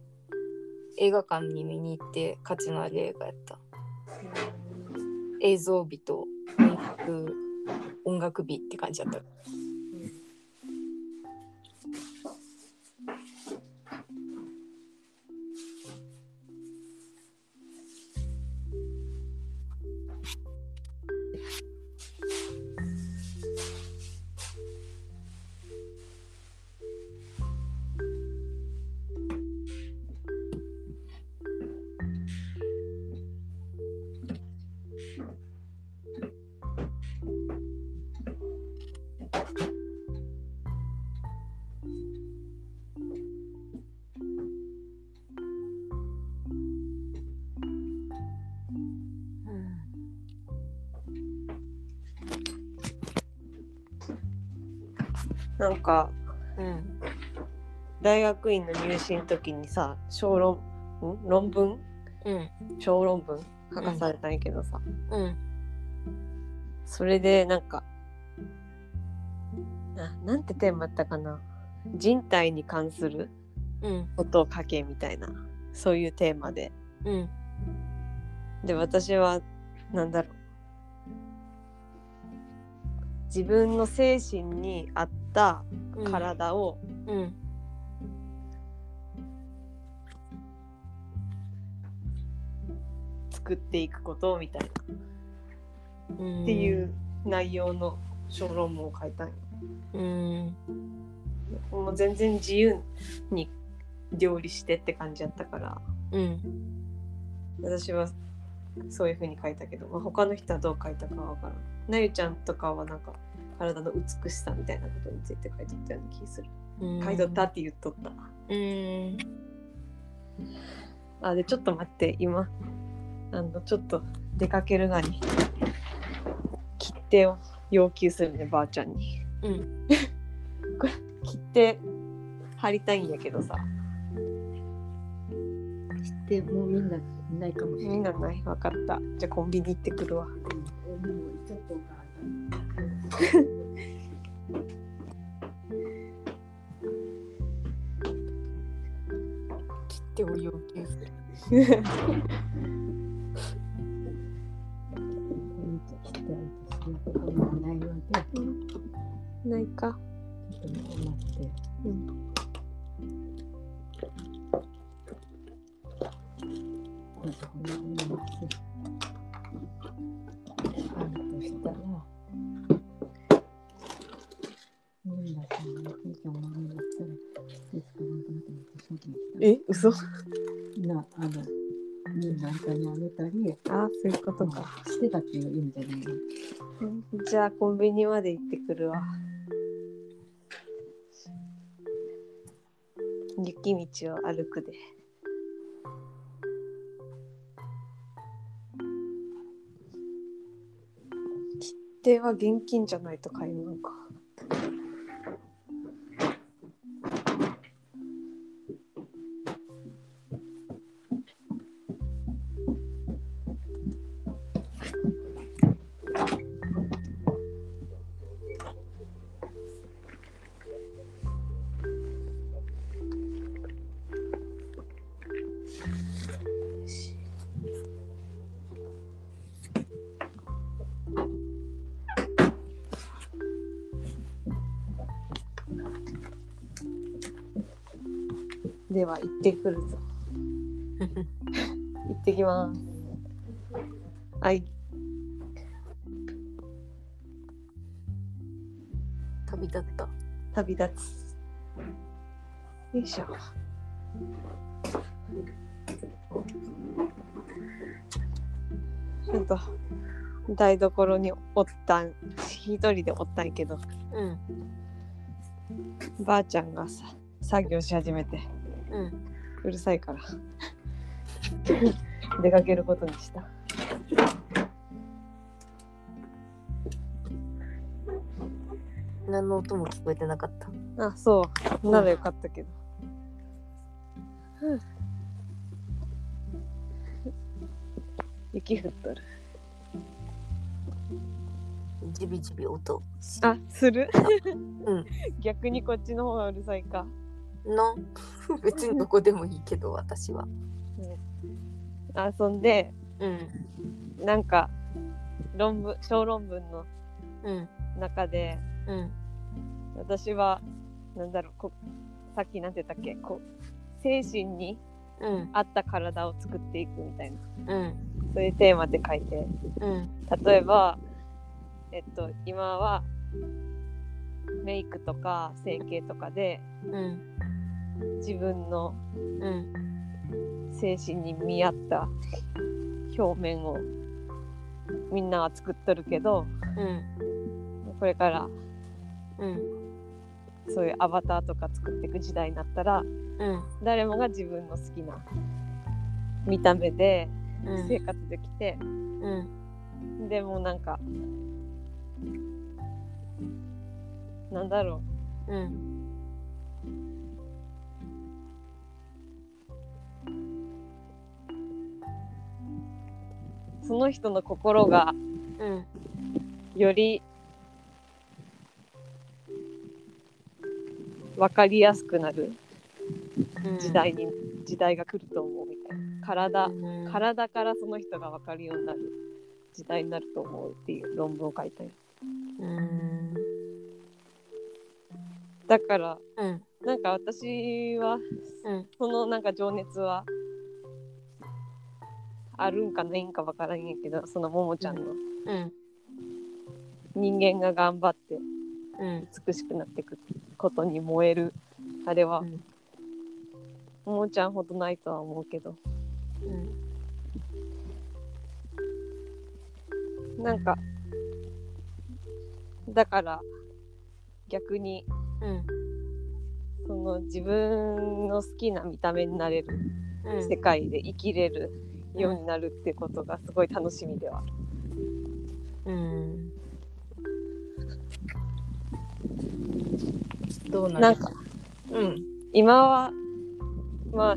映画館に見に行って価値のある映画やった映像美と音楽音楽日って感じだった。かうん。大学院の入試の時にさ小論ん？論文？うん。小論文？書かされたんやけどさ、うん。それでなんかななんてテーマやったかな？人体に関するうん。ことを書けみたいなそういうテーマでうん。で私はなんだろう自分の精神に合った体をうん。作っていくことみたいなうん。っていう内容の小論文を書いたんよ。うん。もう全然自由に料理してって感じやったからうん。私はそういう風に書いたけど、まあ、他の人はどう書いたかは分からん。なゆちゃんとかはなんか体の美しさみたいなことについて書いとったような気する。うん。書いとったって言っとった。うん。あでちょっと待って今あのちょっと出かけるがに切手を要求するねばあちゃんに。うん。これ切手貼りたいんやけどさでもうみんないないかもしれない。みんなない分かったじゃあコンビニ行ってくるわ うん俺もちょっと切手を要求する。ないので、ちょっと待って。うんこそこに思います。あるとしたら、みんなさんが経験を学んだったら、いつかなんかなって思ってそうにした。え嘘？な、あの、みんなあんたにあげたり、あそういうことか、してたっていう意味じゃないの。じゃあコンビニまで行ってくるわ雪道を歩くで定は現金じゃないと買えるのか。ってくるぞ。行ってきます。はい。旅立った。旅立つ。よいしょ。ちょっと台所におったん一人でおったんやけど。うん。ばあちゃんがさ作業し始めてうん。うるさいから。出かけることにした。何の音も聞こえてなかった。あそう。ならよかったけど、ふう雪降っとる。ジビジビ音。あする？うん。逆にこっちの方がうるさいかの。別にどこでもいいけど 私は。遊ん。でうん。なんか論文小論文のうん。中でうん。私はなんだろうこさっきなんて言ったっけこう精神にうん。合った体を作っていくみたいな。うん。そういうテーマで書いて。うん。例えばえっと今はメイクとか整形とかでうん自分のうん精神に見合った表面をみんなは作っとるけどうんこれからうんそういうアバターとか作っていく時代になったらうん誰もが自分の好きな見た目でうん。生活できて、うん。でもなんかなんだろう。ん。うその人の心がうんより分かりやすくなるうん時代に、時代が来ると思うみたいな。体うん。体からその人が分かるようになる時代になると思うっていう論文を書いたよ。うんだからうん。なんか私はうん。そのなんか情熱はあるんかないんか分からんやけどそのももちゃんのうん。人間が頑張ってうん。美しくなっていくことに燃えるあれは、うん。ももちゃんほどないとは思うけど。うん。なんかだから逆にうん。その自分の好きな見た目になれるうん。世界で生きれるようになるってことがすごい楽しみでは。ある。うん。どうなる？なんかうん。今はまあ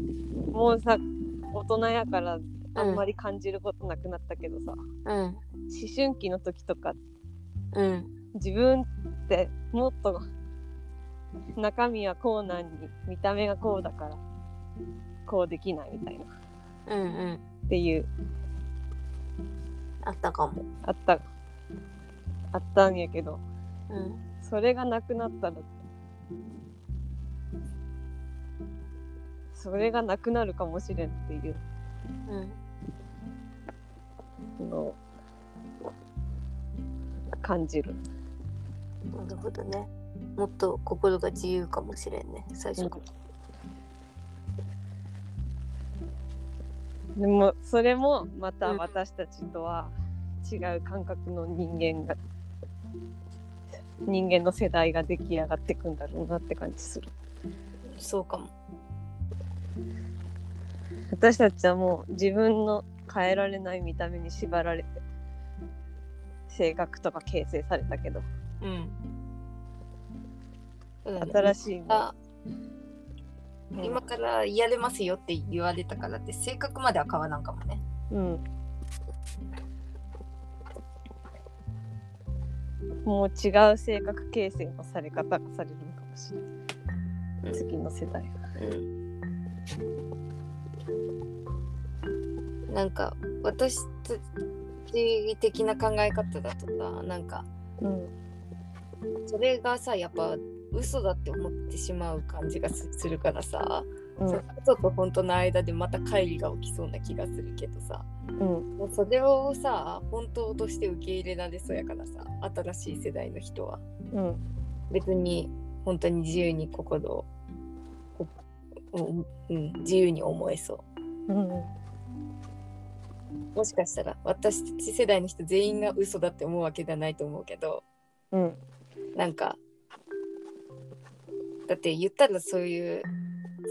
もうさ大人やからあんまり感じることなくなったけどさ、うん。思春期の時とかうん。自分ってもっと中身はこうなんに見た目がこうだからこうできないみたいな。っうんうん。ていう。あったかも。あった。あったんやけど。うんそれがなくなったら。それがなくなるかもしれんっていう。うん。の。を感じる。なるほどねもっと心が自由かもしれんね最初から。でもそれもまた私たちとは違う感覚の人間が人間の世代が出来上がっていくんだろうなって感じする。そうかも。私たちはもう自分の変えられない見た目に縛られて性格とか形成されたけどうん新しい今からやれますよって言われたからって性格までは変わらんかもね。うん。もう違う性格形成のされ方がされるのかもしれない、次の世代は。なんか私たち的な考え方だとさなんかうん。それがさやっぱ嘘だって思ってしまう感じがすするからさ、うん。その嘘と本当の間でまた乖離が起きそうな気がするけどさ。うん。もうそれをさ本当として受け入れられそうやからさ。新しい世代の人は。うん。別に本当に自由に心を、うん、自由に思えそう。うん。もしかしたら私たち世代の人全員が嘘だって思うわけではないと思うけど。うん。なんかだって言ったらそういう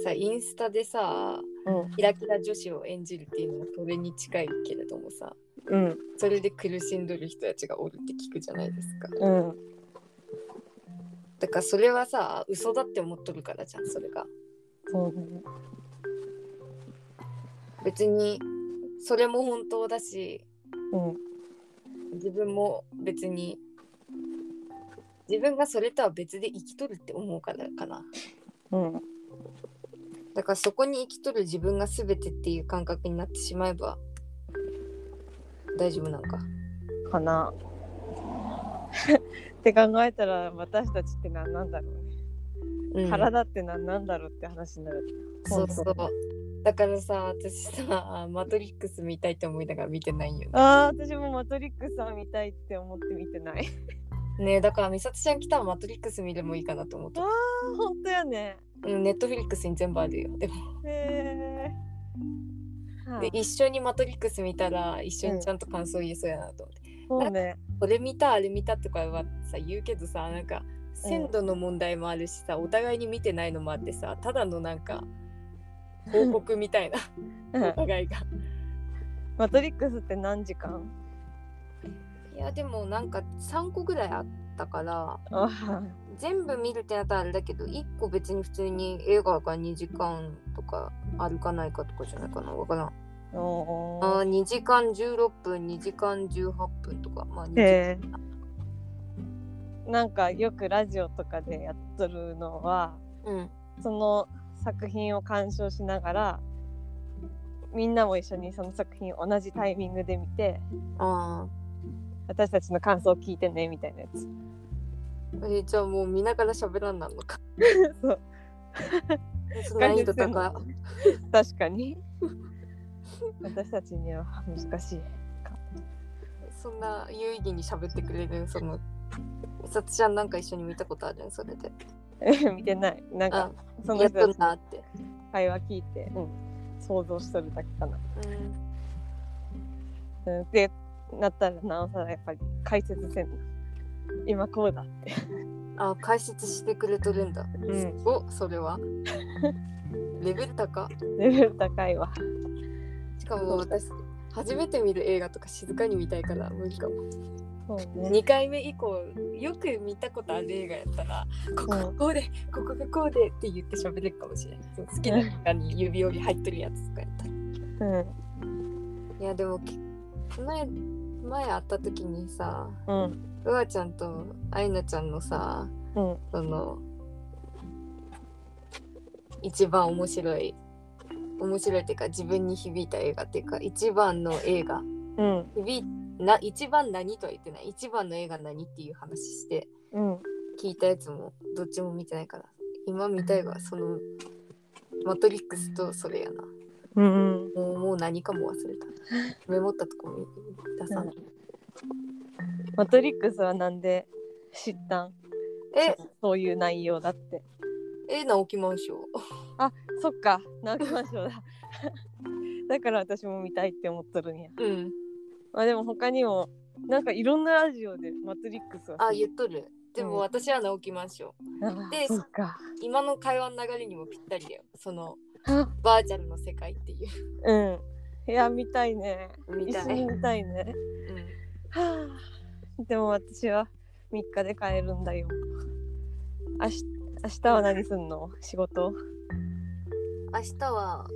さインスタでさうん。キラキラ女子を演じるっていうのもそれに近いけれどもさうん。それで苦しんどる人たちがおるって聞くじゃないですか。うん。だからそれはさ嘘だって思っとるからじゃんそれが。そうだね。別にそれも本当だしうん。自分も別に自分がそれとは別で生きとるって思うからかな。うん。だからそこに生きとる自分が全てっていう感覚になってしまえば大丈夫なんか。かな。って考えたら私たちって何なんだろうね、うん。体って何なんだろうって話になる。そうそう。だからさ私さマトリックス見たいって思いながら見てないんよね。あー私もマトリックスは見たいって思って見てないねだから美里ちゃん来たらマトリックス見るもいいかなと思っあたー本当やね。うんネットフリックスに全部あるよでも。へえはあで一緒にマトリックス見たら一緒にちゃんと感想言えそうやなと思って、そうね。これ見たあれ見たとかはさ言うけどさなんか鮮度の問題もあるしさ、お互いに見てないのもあってさただのなんか 報告みたいな。お互いが。マトリックスって何時間？いやでもなんか3個ぐらいあったからあ全部見るってなったらあれだけど1個別に普通に映画が2時間とかあるかないかとかじゃないかなわからん。あー。ー2時間16分2時間18分とかまあ2時へえなんかよくラジオとかでやっとるのはうん。その作品を鑑賞しながらみんなも一緒にその作品を同じタイミングで見てあ私たちの感想を聞いてねみたいなやつ。あえじゃあもう見ながら喋らんなんのか。そう。難易度高い確かに。私たちには難しいそんな有意義に喋ってくれるその美里ちゃんなんか一緒に見たことあるん？それで。え見てない。なんあかそのやっと人なって。会話聞いて、うん、想像しとるだけかな、うん。うん、でなったらなおさらやっぱり解説せんな今こうだって。あ解説してくれとるんだ、ん。おそれは？レベル高？レベル高いわ。しかも私初めて見る映画とか静かに見たいから無理かも。そうね。2回目以降よく見たことある映画やったらここがこうで、ここがこうでって言って喋れるかもしれない。好きな映画に指折り入ってるやつとかやったら。うん。いやでもき前前会った時にさうん。うわちゃんとあいなちゃんのさうん。その一番面白い面白いっていうか自分に響いた映画っていうか一番の映画。うん。響いな一番何とは言ってない。一番の映画何っていう話してうん。聞いたやつもどっちも見てないから今見たいがそのマトリックスとそれやなうんもうもう何かも忘れた。メモったとこも出さない、マトリックスはなんで知ったん？え？そういう内容だって。え直木マンション。そっか。直木マンションだ。だから私も見たいって思っとるんや。うん。まあでも他にもなんかいろんなラジオでマトリックスは。あ言っとる。でもうん。私は直木マンション。あでそっか。今の会話の流れにもぴったりだよ。そのあバーチャルの世界っていう。うん。いや見たいね。見たい。見たいね。うん。はあ。でも私は3日で帰るんだよ。明日明日は何すんの？仕事？明日は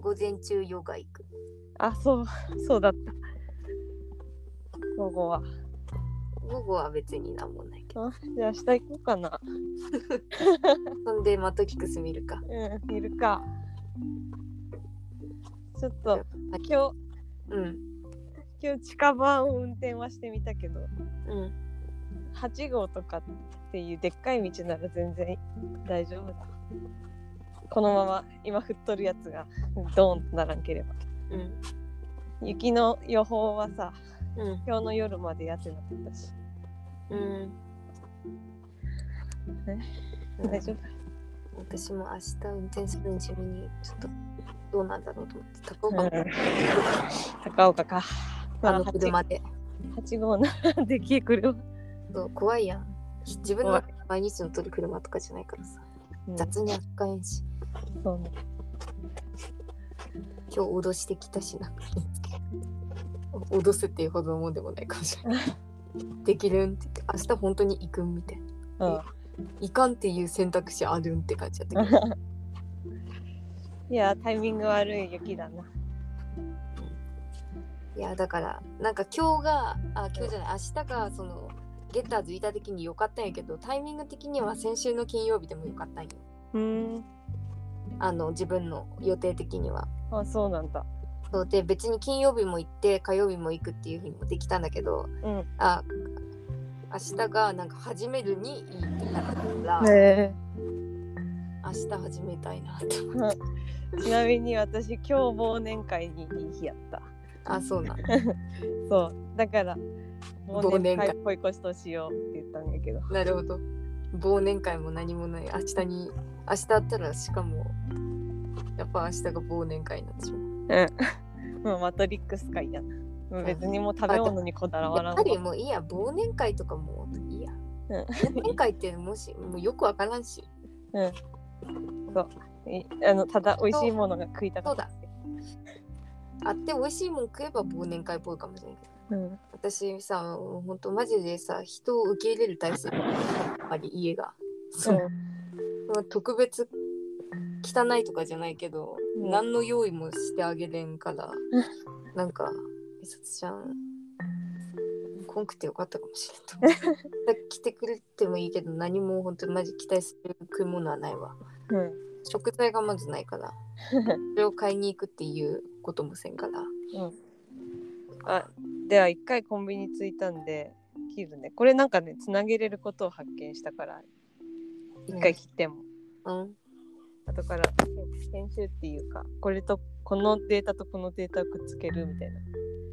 午前中ヨガ行く。あそう。そうだった。午後は午後は別になんもないけど。あじゃあ明日行こうかな。そんでマトリックス見るか。うんいるか。ちょっと今日うん。今日近場を運転はしてみたけど。うん。8号とかっていうでっかい道なら全然大丈夫だ。このまま今降っとるやつがドーンとならんければ。うん。雪の予報はさうん。今日の夜までやってなかったしうん。大丈夫。私も明日運転するに自分にちょっとどうなんだろうと思って高岡。うん。高岡か、まあ、あの車で。8, 号なんで消えくる。わ、そう怖いやん。自分の毎日の取る車とかじゃないからさ。うん。雑に扱えんし。そうね。今日脅してきたしな。脅すっていうほどのもんでもないかもしれない できるんって言って明日本当に行くんみたいな。うん。行かんっていう選択肢あるんって感じだったけど。いやタイミング悪い雪だな。いやだからなんか今日があ今日じゃない明日がそのゲッターズいた的に良かったんやけどタイミング的には先週の金曜日でも良かったんよ。うん。あの自分の予定的には。あそうなんだそうで別に金曜日も行って火曜日も行くっていうふうにもできたんだけどうんあ明日がなんか始めるにいいってなったから、へ明日始めたいなって思って。えちなみに私今日忘年会にいい日やったあ、そうなん。そうだから忘年会会っぽいことしようって言ったんやけどなるほど。忘年会も何もない。明日に、明日あったらしかも、やっぱ明日が忘年会になってしまう。うんもう マトリックス会やなもう別にもう食べ物にこだわらんわやっぱりもういいや、忘年会とかもいいや。うん忘年会ってもし、もうよくわからんし。いあのただ美味しいものが食いたかったあって美味しいもん食えば忘年会っぽいかもしれんけど。うん私さ、ほんとマジでさ、人を受け入れる体制やっぱり家が。そう。まあ特別汚いとかじゃないけど、うん何の用意もしてあげれんから、なんか、美里ちゃん、こんくてよかったかもしれんと思って。来てくれてもいいけど、何も本当にマジ期待する食い物はないわ。うん食材がまずないから、それを買いに行くっていうこともせんから。あでは一回コンビニ着いたんで切るねこれなんかねつなげれることを発見したから一回切っても、うん。後から編集っていうかこれとこのデータとこのデータをくっつけるみたい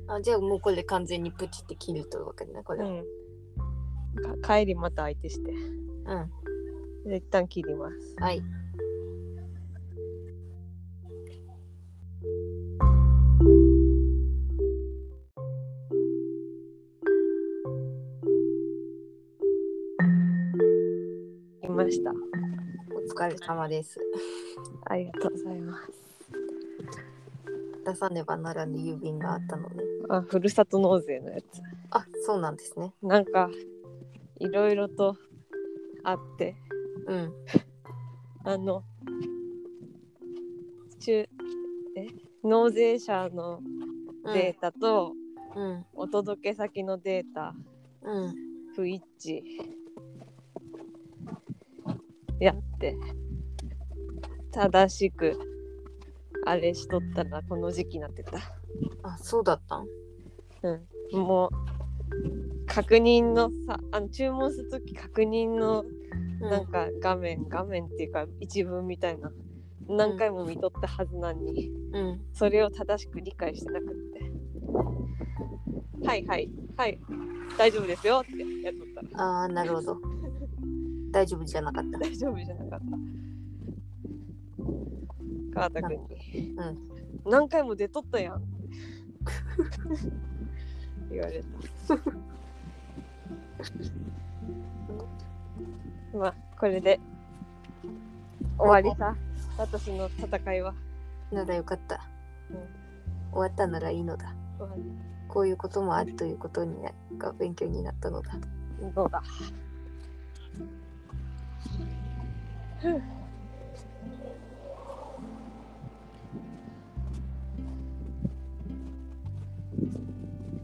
なあじゃあもうこれ完全にプチって切るとわかるね、これ。うん。帰りまた相手してで一旦切りますはい。ましたお疲れ様です。ありがとうございます出さねばならぬ郵便があったのね。あふるさと納税のやつあ、そうなんですね。なんかいろいろとあってうん。あの中え？納税者のデータとうん。お届け先のデータうん。不一致やって正しくあれしとったらこの時期になってた。あ、そうだったん？うん。もう確認のさあの注文するとき確認のなんか画面、画面っていうか一文みたいな何回も見とったはずなのに、うん。それを正しく理解してなくって。はいはいはい大丈夫ですよってやっとったら。ああ、なるほど。大丈夫じゃなかった。大丈夫じゃなかった。川田君に、うん。何回も出とったやん。言われた。まあこれで。終わりさ。私の戦いは。ならよかった。うん。終わったならいいのだ。終わり。こういうこともあるということになが勉強になったのだ。どうだ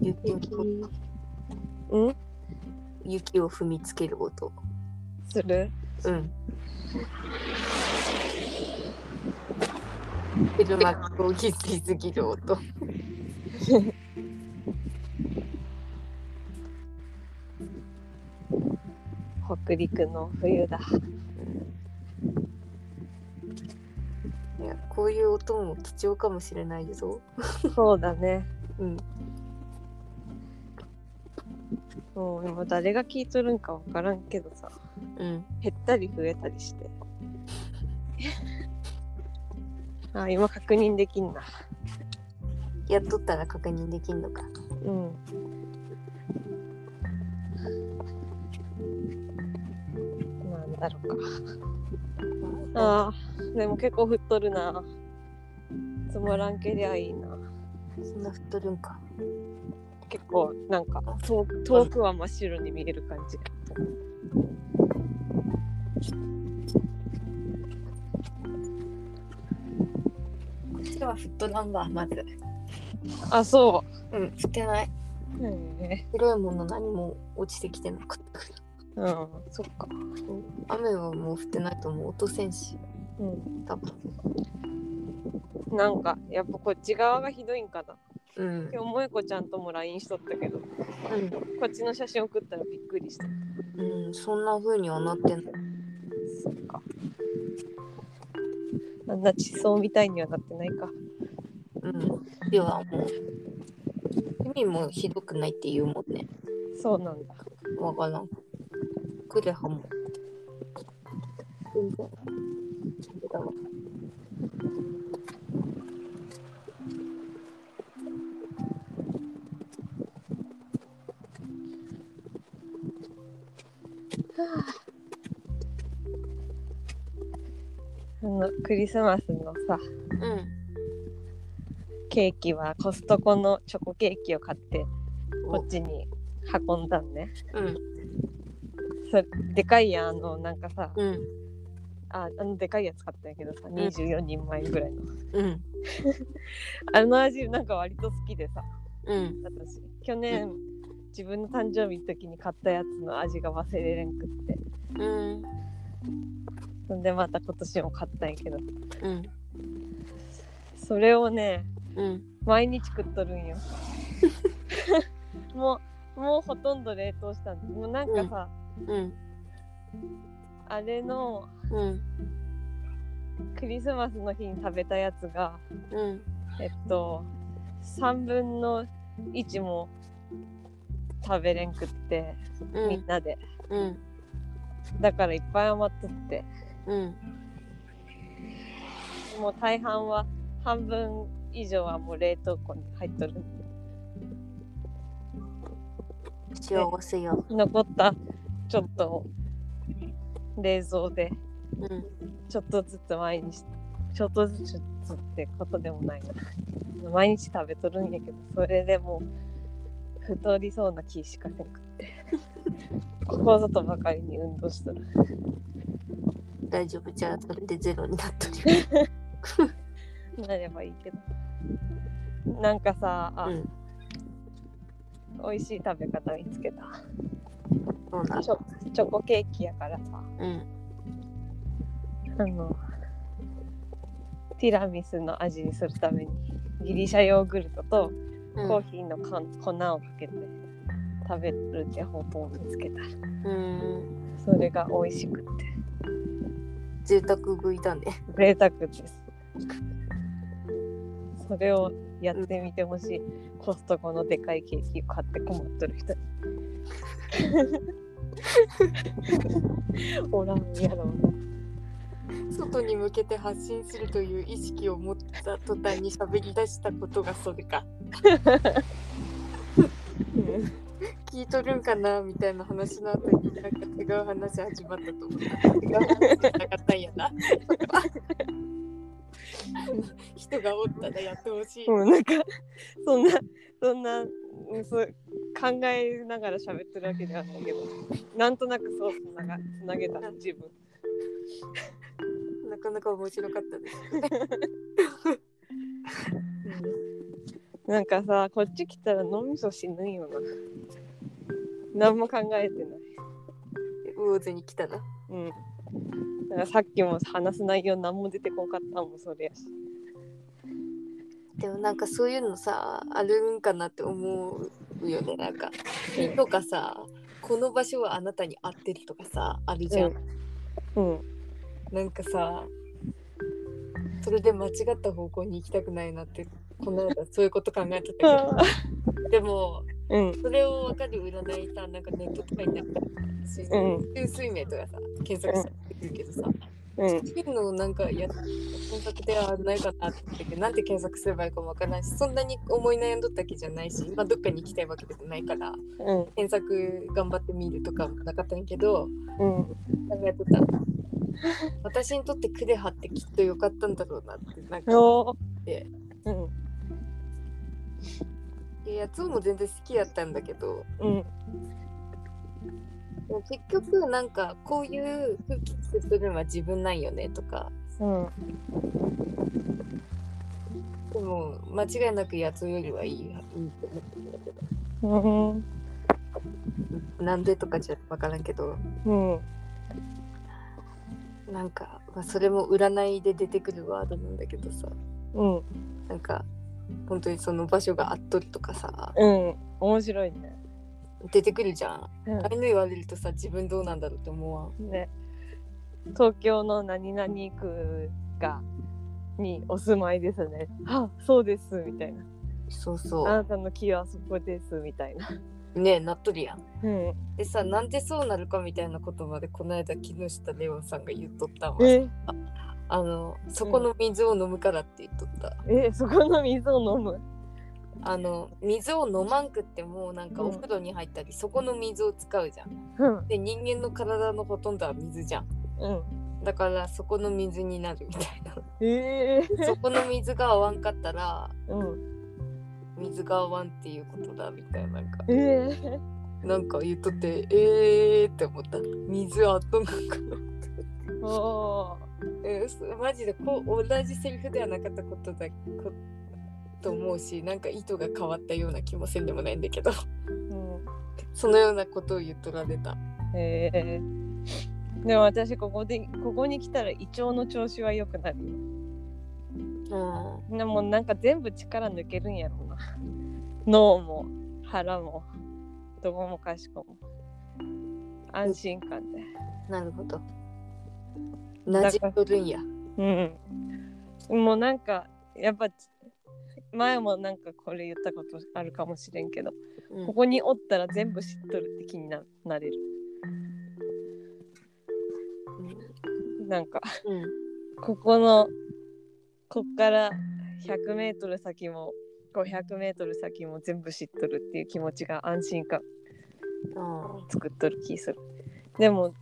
雪をうん雪を踏みつける音。する？うん。車がこぎすぎすぎる音。北陸の冬だいやこういう音も貴重かもしれないぞ。そうだねうん。もう今誰が聞いとるんかわからんけどさうん。減ったり増えたりして あ今確認できんなやっとったら確認できんのか。うんだろうか。あーでも結構降っとるな。つまらんけりゃいいな。そんな太るんか。結構なんか遠遠くは真っ白に見える感じ。こっちはフットランがまず。あそう。ん、降ってない。うへえ白いもの何も落ちてきてなかったかうん。そっか。ら。雨はもう降ってないと思う。落とせんし、うん。多分。なんかやっぱこっち側がひどいんかな。うん。今日萌子ちゃんとも LINE しとったけど。こっちの写真送ったらびっくりした。うん、うん、そんな風にはなってんのそっか。あんな地層みたいにはなってないか。うん。ではもう海もひどくないって言うもんね。そうなんだ。わからんクレハも全然。だわあのクリスマスのさうん。ケーキはコストコのチョコケーキを買ってこっちに運んだんね。うんでかいやんあのなんかさうん。ああのでかいやつ買ったんやけどさ24人前ぐらいの。うん。あの味なんか割と好きでさうん。私。去年自分の誕生日の時に買ったやつの味が忘れれんくって。うん。そんでまた今年も買ったんやけど。うん。それをねうん。毎日食っとるんよ。もうもうほとんど冷凍したんで。もうなんかさ、うんあれのうん。クリスマスの日に食べたやつがうん。えっと3分の1も食べれんくって、うん。みんなで。うん。だからいっぱい余っとって。うん。もう大半は半分以上はもう冷凍庫に入っとる。幸せや残ったちょっとを冷蔵でうんちょっとずつ毎日ちょっとずつってことでもないな。毎日食べとるんやけどそれでもう太りそうな気しかせんくって。ここぞとばかりに運動しとる。大丈夫？じゃあそれでゼロになっとる なればいいけど。なんかさあ、うん。美味しい食べ方見つけたそうなんチョチョコケーキやからさ。うん。あのティラミスの味にするためにギリシャヨーグルトとうん。コーヒーのかん粉をかけて食べるって方法を見つけた。うん。それが美味しくて。贅沢食いだね。贅沢です。それをやってみてほしい。コストコのでかいケーキを買って困っとる人に おらんやろ。外に向けて発信するという意識を持った途端に喋り出したことがそれか。聞いとるんかなみたいな話の後になんか違う話始まったと思った。違う話かったんやな。人がおったらやってほしい、うん、なんかそんなそんなうんそう考えながら喋ってるわけではないけどなんとなくそうつながつなげた自分。なかなか面白かったです。なんかさこっち来たら脳みそ死ぬんよな。何も考えてない。魚津に来たらうん。だからさっきも話す内容何も出てこんかったもんそれやしでもなんかそういうのさあるんかなって思うよねなんか。とかさこの場所はあなたに合ってるとかさあるじゃん、うん。なんかさそれで間違った方向に行きたくないなってこの間そういうこと考えてたけど。でもうん。それを分かる占いさなんかネットとかになんか水うん。中水明とかさ検索してくるけどさ、うんそういうのをなんかや検索ではないかなって思ったけどなんて検索すればいいかもわからないしそんなに思い悩んどったわけじゃないし、まあ、どっかに行きたいわけでもないからうん。検索頑張ってみるとかもなかったんやけどうん。考えてた。私にとってクレハってきっと良かったんだろうなってなんかおて。うんいややつも全然好きやったんだけどうん結局なんかこういう空気作ってるのは自分なんよねとか。うんでも間違いなくやつよりはいいいいと思ってるんだけうんど。なんでとかじゃ分からんけど。うんなんか、まあ、それも占いで出てくるワードなんだけどさ。うん。なんか本当にその場所があっとるとかさ。うん。面白いね出てくるじゃん、うん。ああいうの言われるとさ自分どうなんだろうって思うわね。東京の何々区がにお住まいですね。あそうですみたいな。そうそあなたの木はそこですみたいな。うねえなっとるやん。うん。でさなんでそうなるかみたいなことまでこの間木下レオンさんが言っとったわえ？あのそこの水を飲むからって言っとった、えそこの水を飲む？あの水を飲まんくってもなんかうん。お風呂に入ったり、そこの水を使うじゃん。うん。で人間の体のほとんどは水じゃん。うん。だからそこの水になるみたいな。えー、そこの水が合わんかったらうん。水が合わんっていうことだみたいななんかえー、なんか言っとってえーって思った。水あっとんのかなおえーそマジでこう同じセリフではなかったことだこと思うしなんか意図が変わったような気もせんでもないんだけど。ー、うん。そのようなことを言っとられた。え。ー、でも私ここでここに来たら胃腸の調子は良くなるよ。うん。でもなんか全部力抜けるんやろうな。脳も腹もどこもかしこも。安心感で。なるほど。なじっとるんやうん。もうなんかやっぱ前もなんかこれ言ったことあるかもしれんけどうん。ここにおったら全部知っとるって気にななれる。なんかうん。ここのこっから100メートル先も500メートル先も全部知っとるっていう気持ちが安心感あ作っとる気する。でも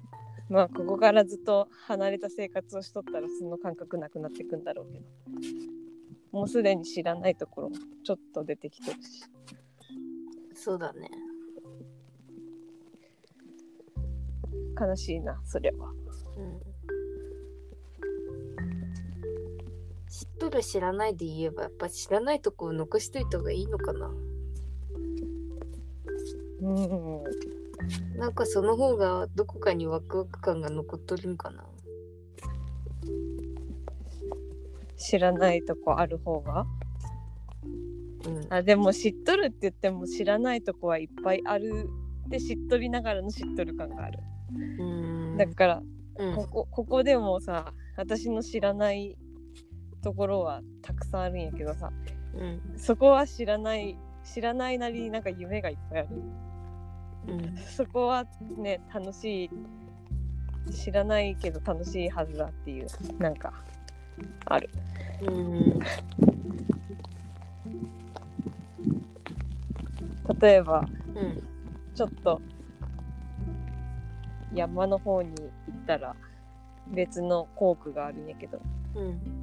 まあここからずっと離れた生活をしとったらその感覚なくなっていくんだろうけどもうすでに知らないところもちょっと出てきてるし。そうだね。悲しいなそれは。うん。知っとる知らないで言えばやっぱ知らないとこを残しといた方がいいのかな。うん。なんかその方がどこかにワクワク感が残っとるんかな知らないとこある方が？うん。あでも知っとるって言っても知らないとこはいっぱいあるって知っとりながらの知っとる感がある。うん。だからうん。ここここでもさ私の知らないところはたくさんあるんやけどさうん。そこは知らない知らないなりになんか夢がいっぱいある。うん。そこはね楽しい知らないけど楽しいはずだっていうなんかある。うん例えばうんちょっと山の方に行ったら別の校区があるんやけど。うん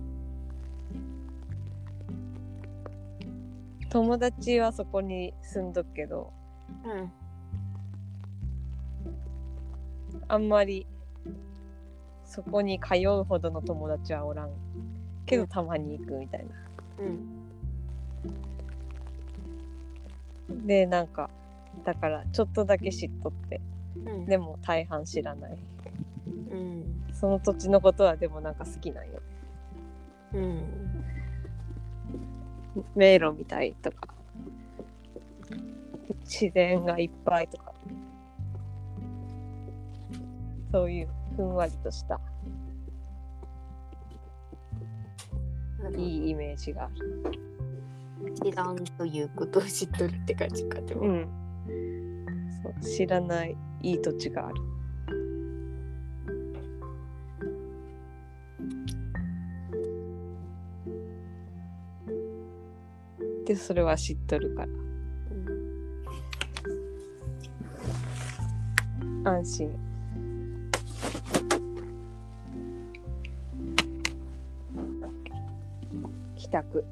友達はそこに住んどくけどうん。あんまりそこに通うほどの友達はおらん。けどたまに行くみたいな。うん。でなんかだからちょっとだけ知っとって。うん。でも大半知らない。うん。その土地のことはでもなんか好きなんようん。迷路みたいとか。自然がいっぱいとか。そういうふんわりとした。いいイメージが。ある知らんということを知っとるって感じかでも、うん。そう知らないいい土地がある。でそれは知っとるから。安心帰宅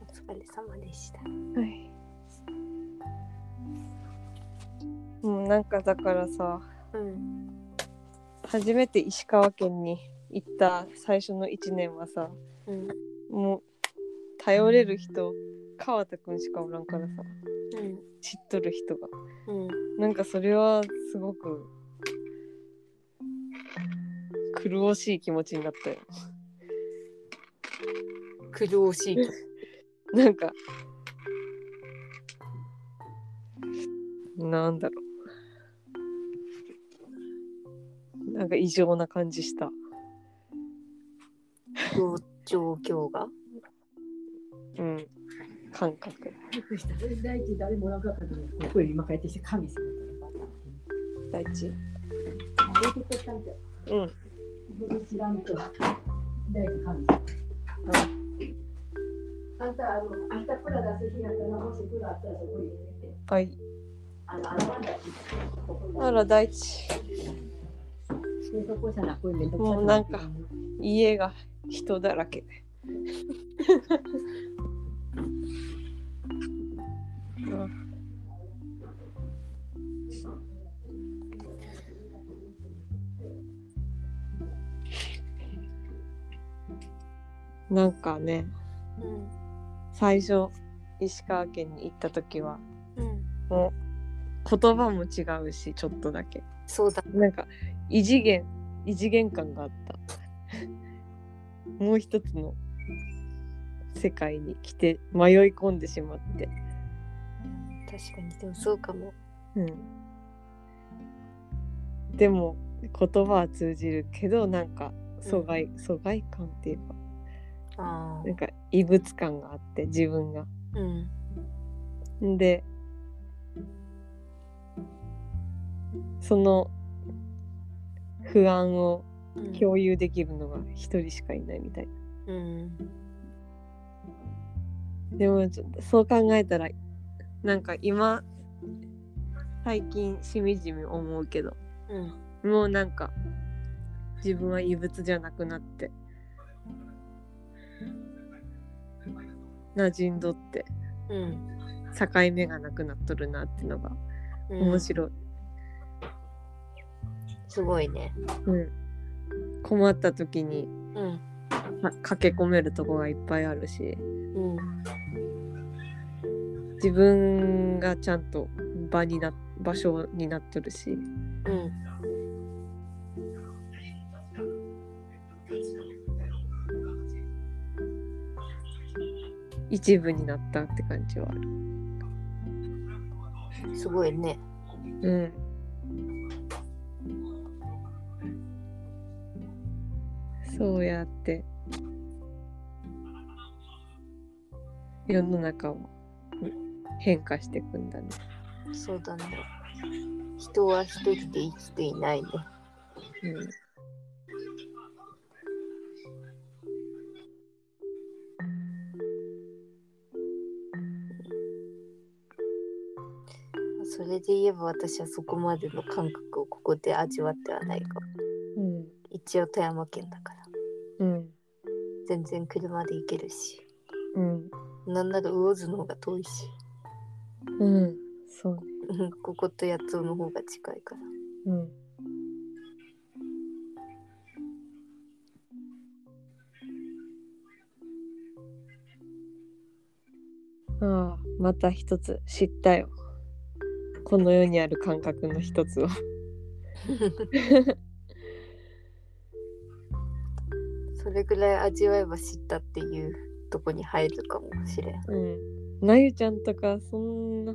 お疲れ様でした。はい。もうなんかだからさうん。初めて石川県に行った最初の1年はさうん。もう頼れる人川田くんしかおらんからさうん。知っとる人が。うん。なんかそれはすごく苦しい気持ちになったよ。苦労しい。なんか。なんだろう。なんか異常な感じした。状況が？うん。感覚。びっくりした。第一誰もおらんかったのに、ここへ今帰ってきて神様大地。出てったんじゃ。うん僕知らんと。第一神様。あんた、あの、明日プラ出す日やったら、もしプラあったらそこに入れて。はいあの、あの、あんたここにあら大地でそこじゃなくてもうなんか家が人だらけで なんかねうん。最初石川県に行った時はうん。もう言葉も違うしちょっとだけそうだ。なんか異次元異次元感があった もう一つの世界に来て迷い込んでしまって確かに、でもそうかも。うんでも言葉は通じるけどなんか疎外、疎外感っていうかああなん。か異物感があって自分がうん。でその不安をうん共有できるのが一人しかいないみたいなうん。でもちょっとそう考えたらなんか今最近しみじみ思うけどうん。もうなんか自分は異物じゃなくなって馴染んどってうん。境目がなくなっとるなってのがうん面白い、すごいね。うん困った時にうん。か駆け込めるとこがいっぱいあるしうん。自分がちゃんと場にな場所になっとるしうん。一部になったって感じはあるすごいね。うんそうやって世の中もうん変化していくんだね。そうだね。人は一人で生きていないね。うんそれで言えば私はそこまでの感覚をここで味わってはないかも。うん一応富山県だから。うん全然車で行けるし。うんなんなら魚津の方が遠いし。うんそうねうんここと八尾の方が近いから。うんああまた一つ知ったよこの世にある感覚の一つを それぐらい味わえば知ったっていうとこに入るかもしれん。うんなゆちゃんとかそんな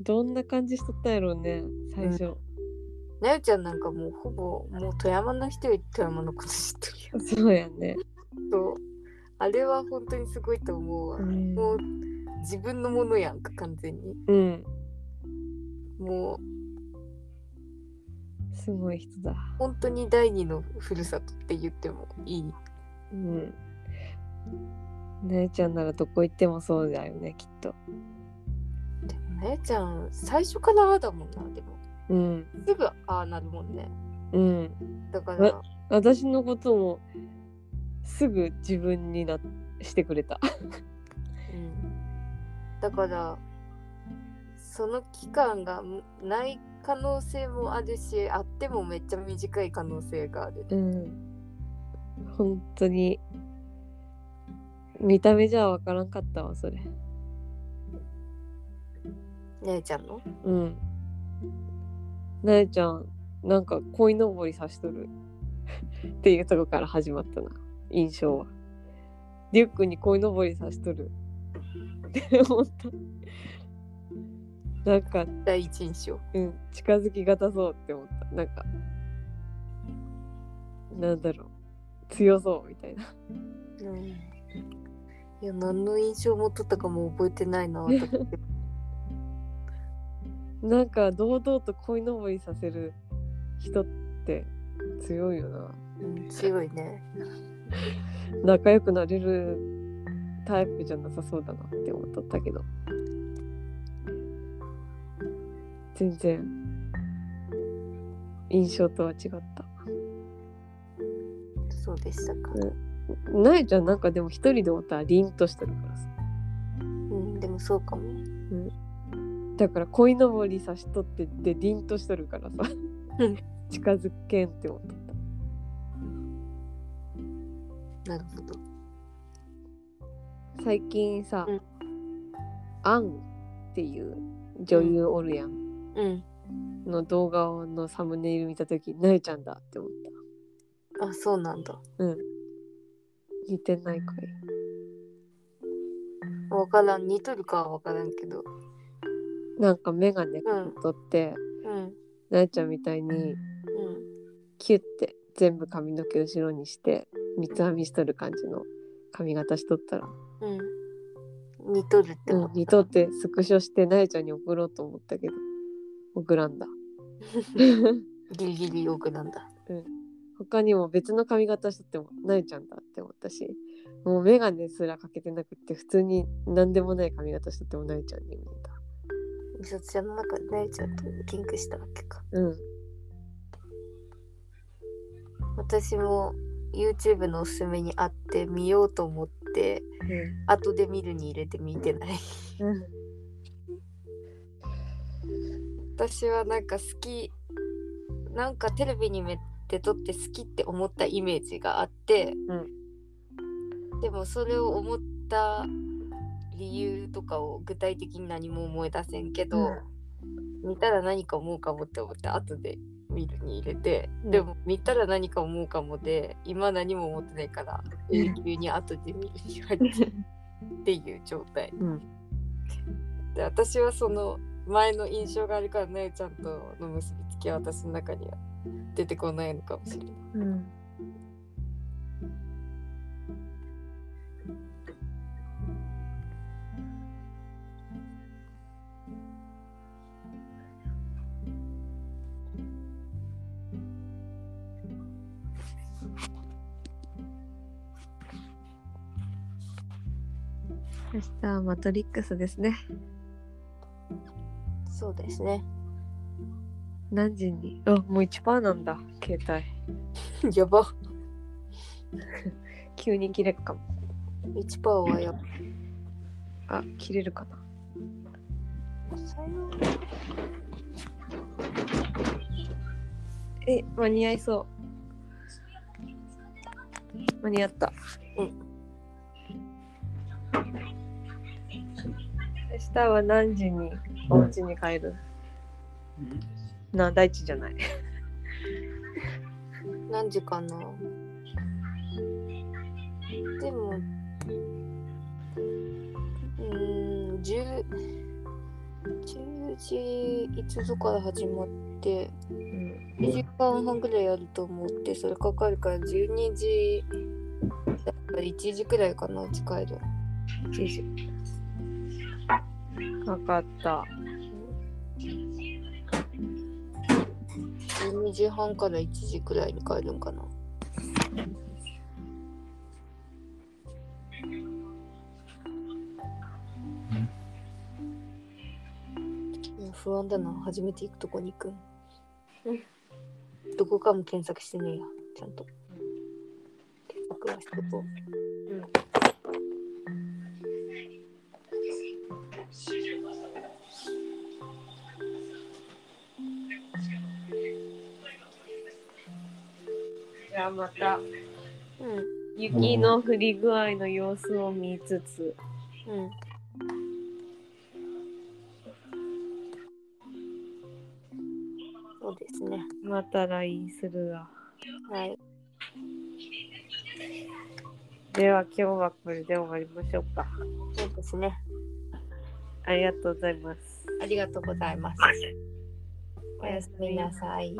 どんな感じしとったんやろうね最初、なゆちゃんなんかもうほぼもう富山の人より富山のこと知ってるよ。そうやねそうあれは本当にすごいと思うわ。うんもう自分のものやんか完全に。うんもうすごい人だ。本当に第二のふるさとって言ってもいい？うん。なゆちゃんならどこ行ってもそうだよねきっと。でもなゆちゃん最初からああだもんなでも。うん。すぐああなるもんね。うん。だから。私のこともすぐ自分になしてくれた。うん、だからその期間がない可能性もあるしあってもめっちゃ短い可能性がある。うん。本当に見た目じゃわからんかったわそれ。姉ちゃんの？うん。なえちゃんなんか鯉のぼりさしとる。っていうとこから始まったな印象は。リュックに鯉のぼりさしとる。って思ったなんか、第一印象。うん、近づきがたそうって思った。なんかなんだろう。強そうみたいな。うん。いや何の印象持っとったかも覚えてないな 私。なんか堂々と鯉のぼりさせる人って強いよな。うん強いね。仲良くなれるタイプじゃなさそうだなって思っとったけど全然。印象とは違った。そうでしたか。なえちゃん。なんかでも一人でおったら凛としてるからさ。うんでもそうかも。だから鯉のぼりさしとってで凛としとるからさ。うん。近づけんって思っとっなるほど。た最近さ、うん。アンっていう女優おるやん、うん。の動画のサムネイル見た時なえちゃんだって思っあそうなんだ。たうん。似てないかい。わからん。似とるかはわからんけど。なんか眼鏡かけとって、うん。なえちゃんみたいにうん。キュッて全部髪の毛後ろにして三つ編みしとる感じの髪型しとったら、うん。似とるって思っ、たうん似とってスクショしてなえちゃんに送ろうと思ったけど送らんだ。ギリギリ奥なんだ。他にも別の髪型しとってもなえちゃんだって思ったし。もう眼鏡すらかけてなくって普通に何でもない髪型しとってもなえちゃんに見えた美里ちゃんの中でなえちゃんとリンクしたわけか。うん。私も YouTube のおすすめにあって見ようと思って後で見るに入れて見てない。うん私はなんか好きなんかテレビにめて撮って好きって思ったイメージがあって、でもそれを思った理由とかを具体的に何も思い出せんけど、見たら何か思うかもって思って後で見るに入れて、うん。でも見たら何か思うかもで今何も思ってないからうん永久に後で見るに入ってるっていう状態。うん。で私はその前の印象があるからなゆちゃんとの結びつきは私の中には出てこないのかもしれない。うん明日はマトリックスですね。そうですね。何時に？あ、もう1%なんだ、携帯。やば。急に切れるかも。1%はやば。あ、切れるかな。え、間に合いそう。間に合った。うん。明日は何時に？お家に帰る、な、大地じゃない。何時かなでも、うーん、10、10時いつぞから始まって、うん。2時間半ぐらいやると思って、それかかるから12時、だから1時くらいかな、うち帰る。1時。わかった。12時半から1時くらいに帰るんかな。不安だな。初めて行くとこに行くん。どこかも検索してねえや。ちゃんと。検索はしとこう。じゃあまたうん。雪の降り具合の様子を見つつ、うん。そうですね。また LINE するわ。はい。では今日はこれで終わりましょうか。そうですね。ありがとうございます。ありがとうございます。おやすみなさい。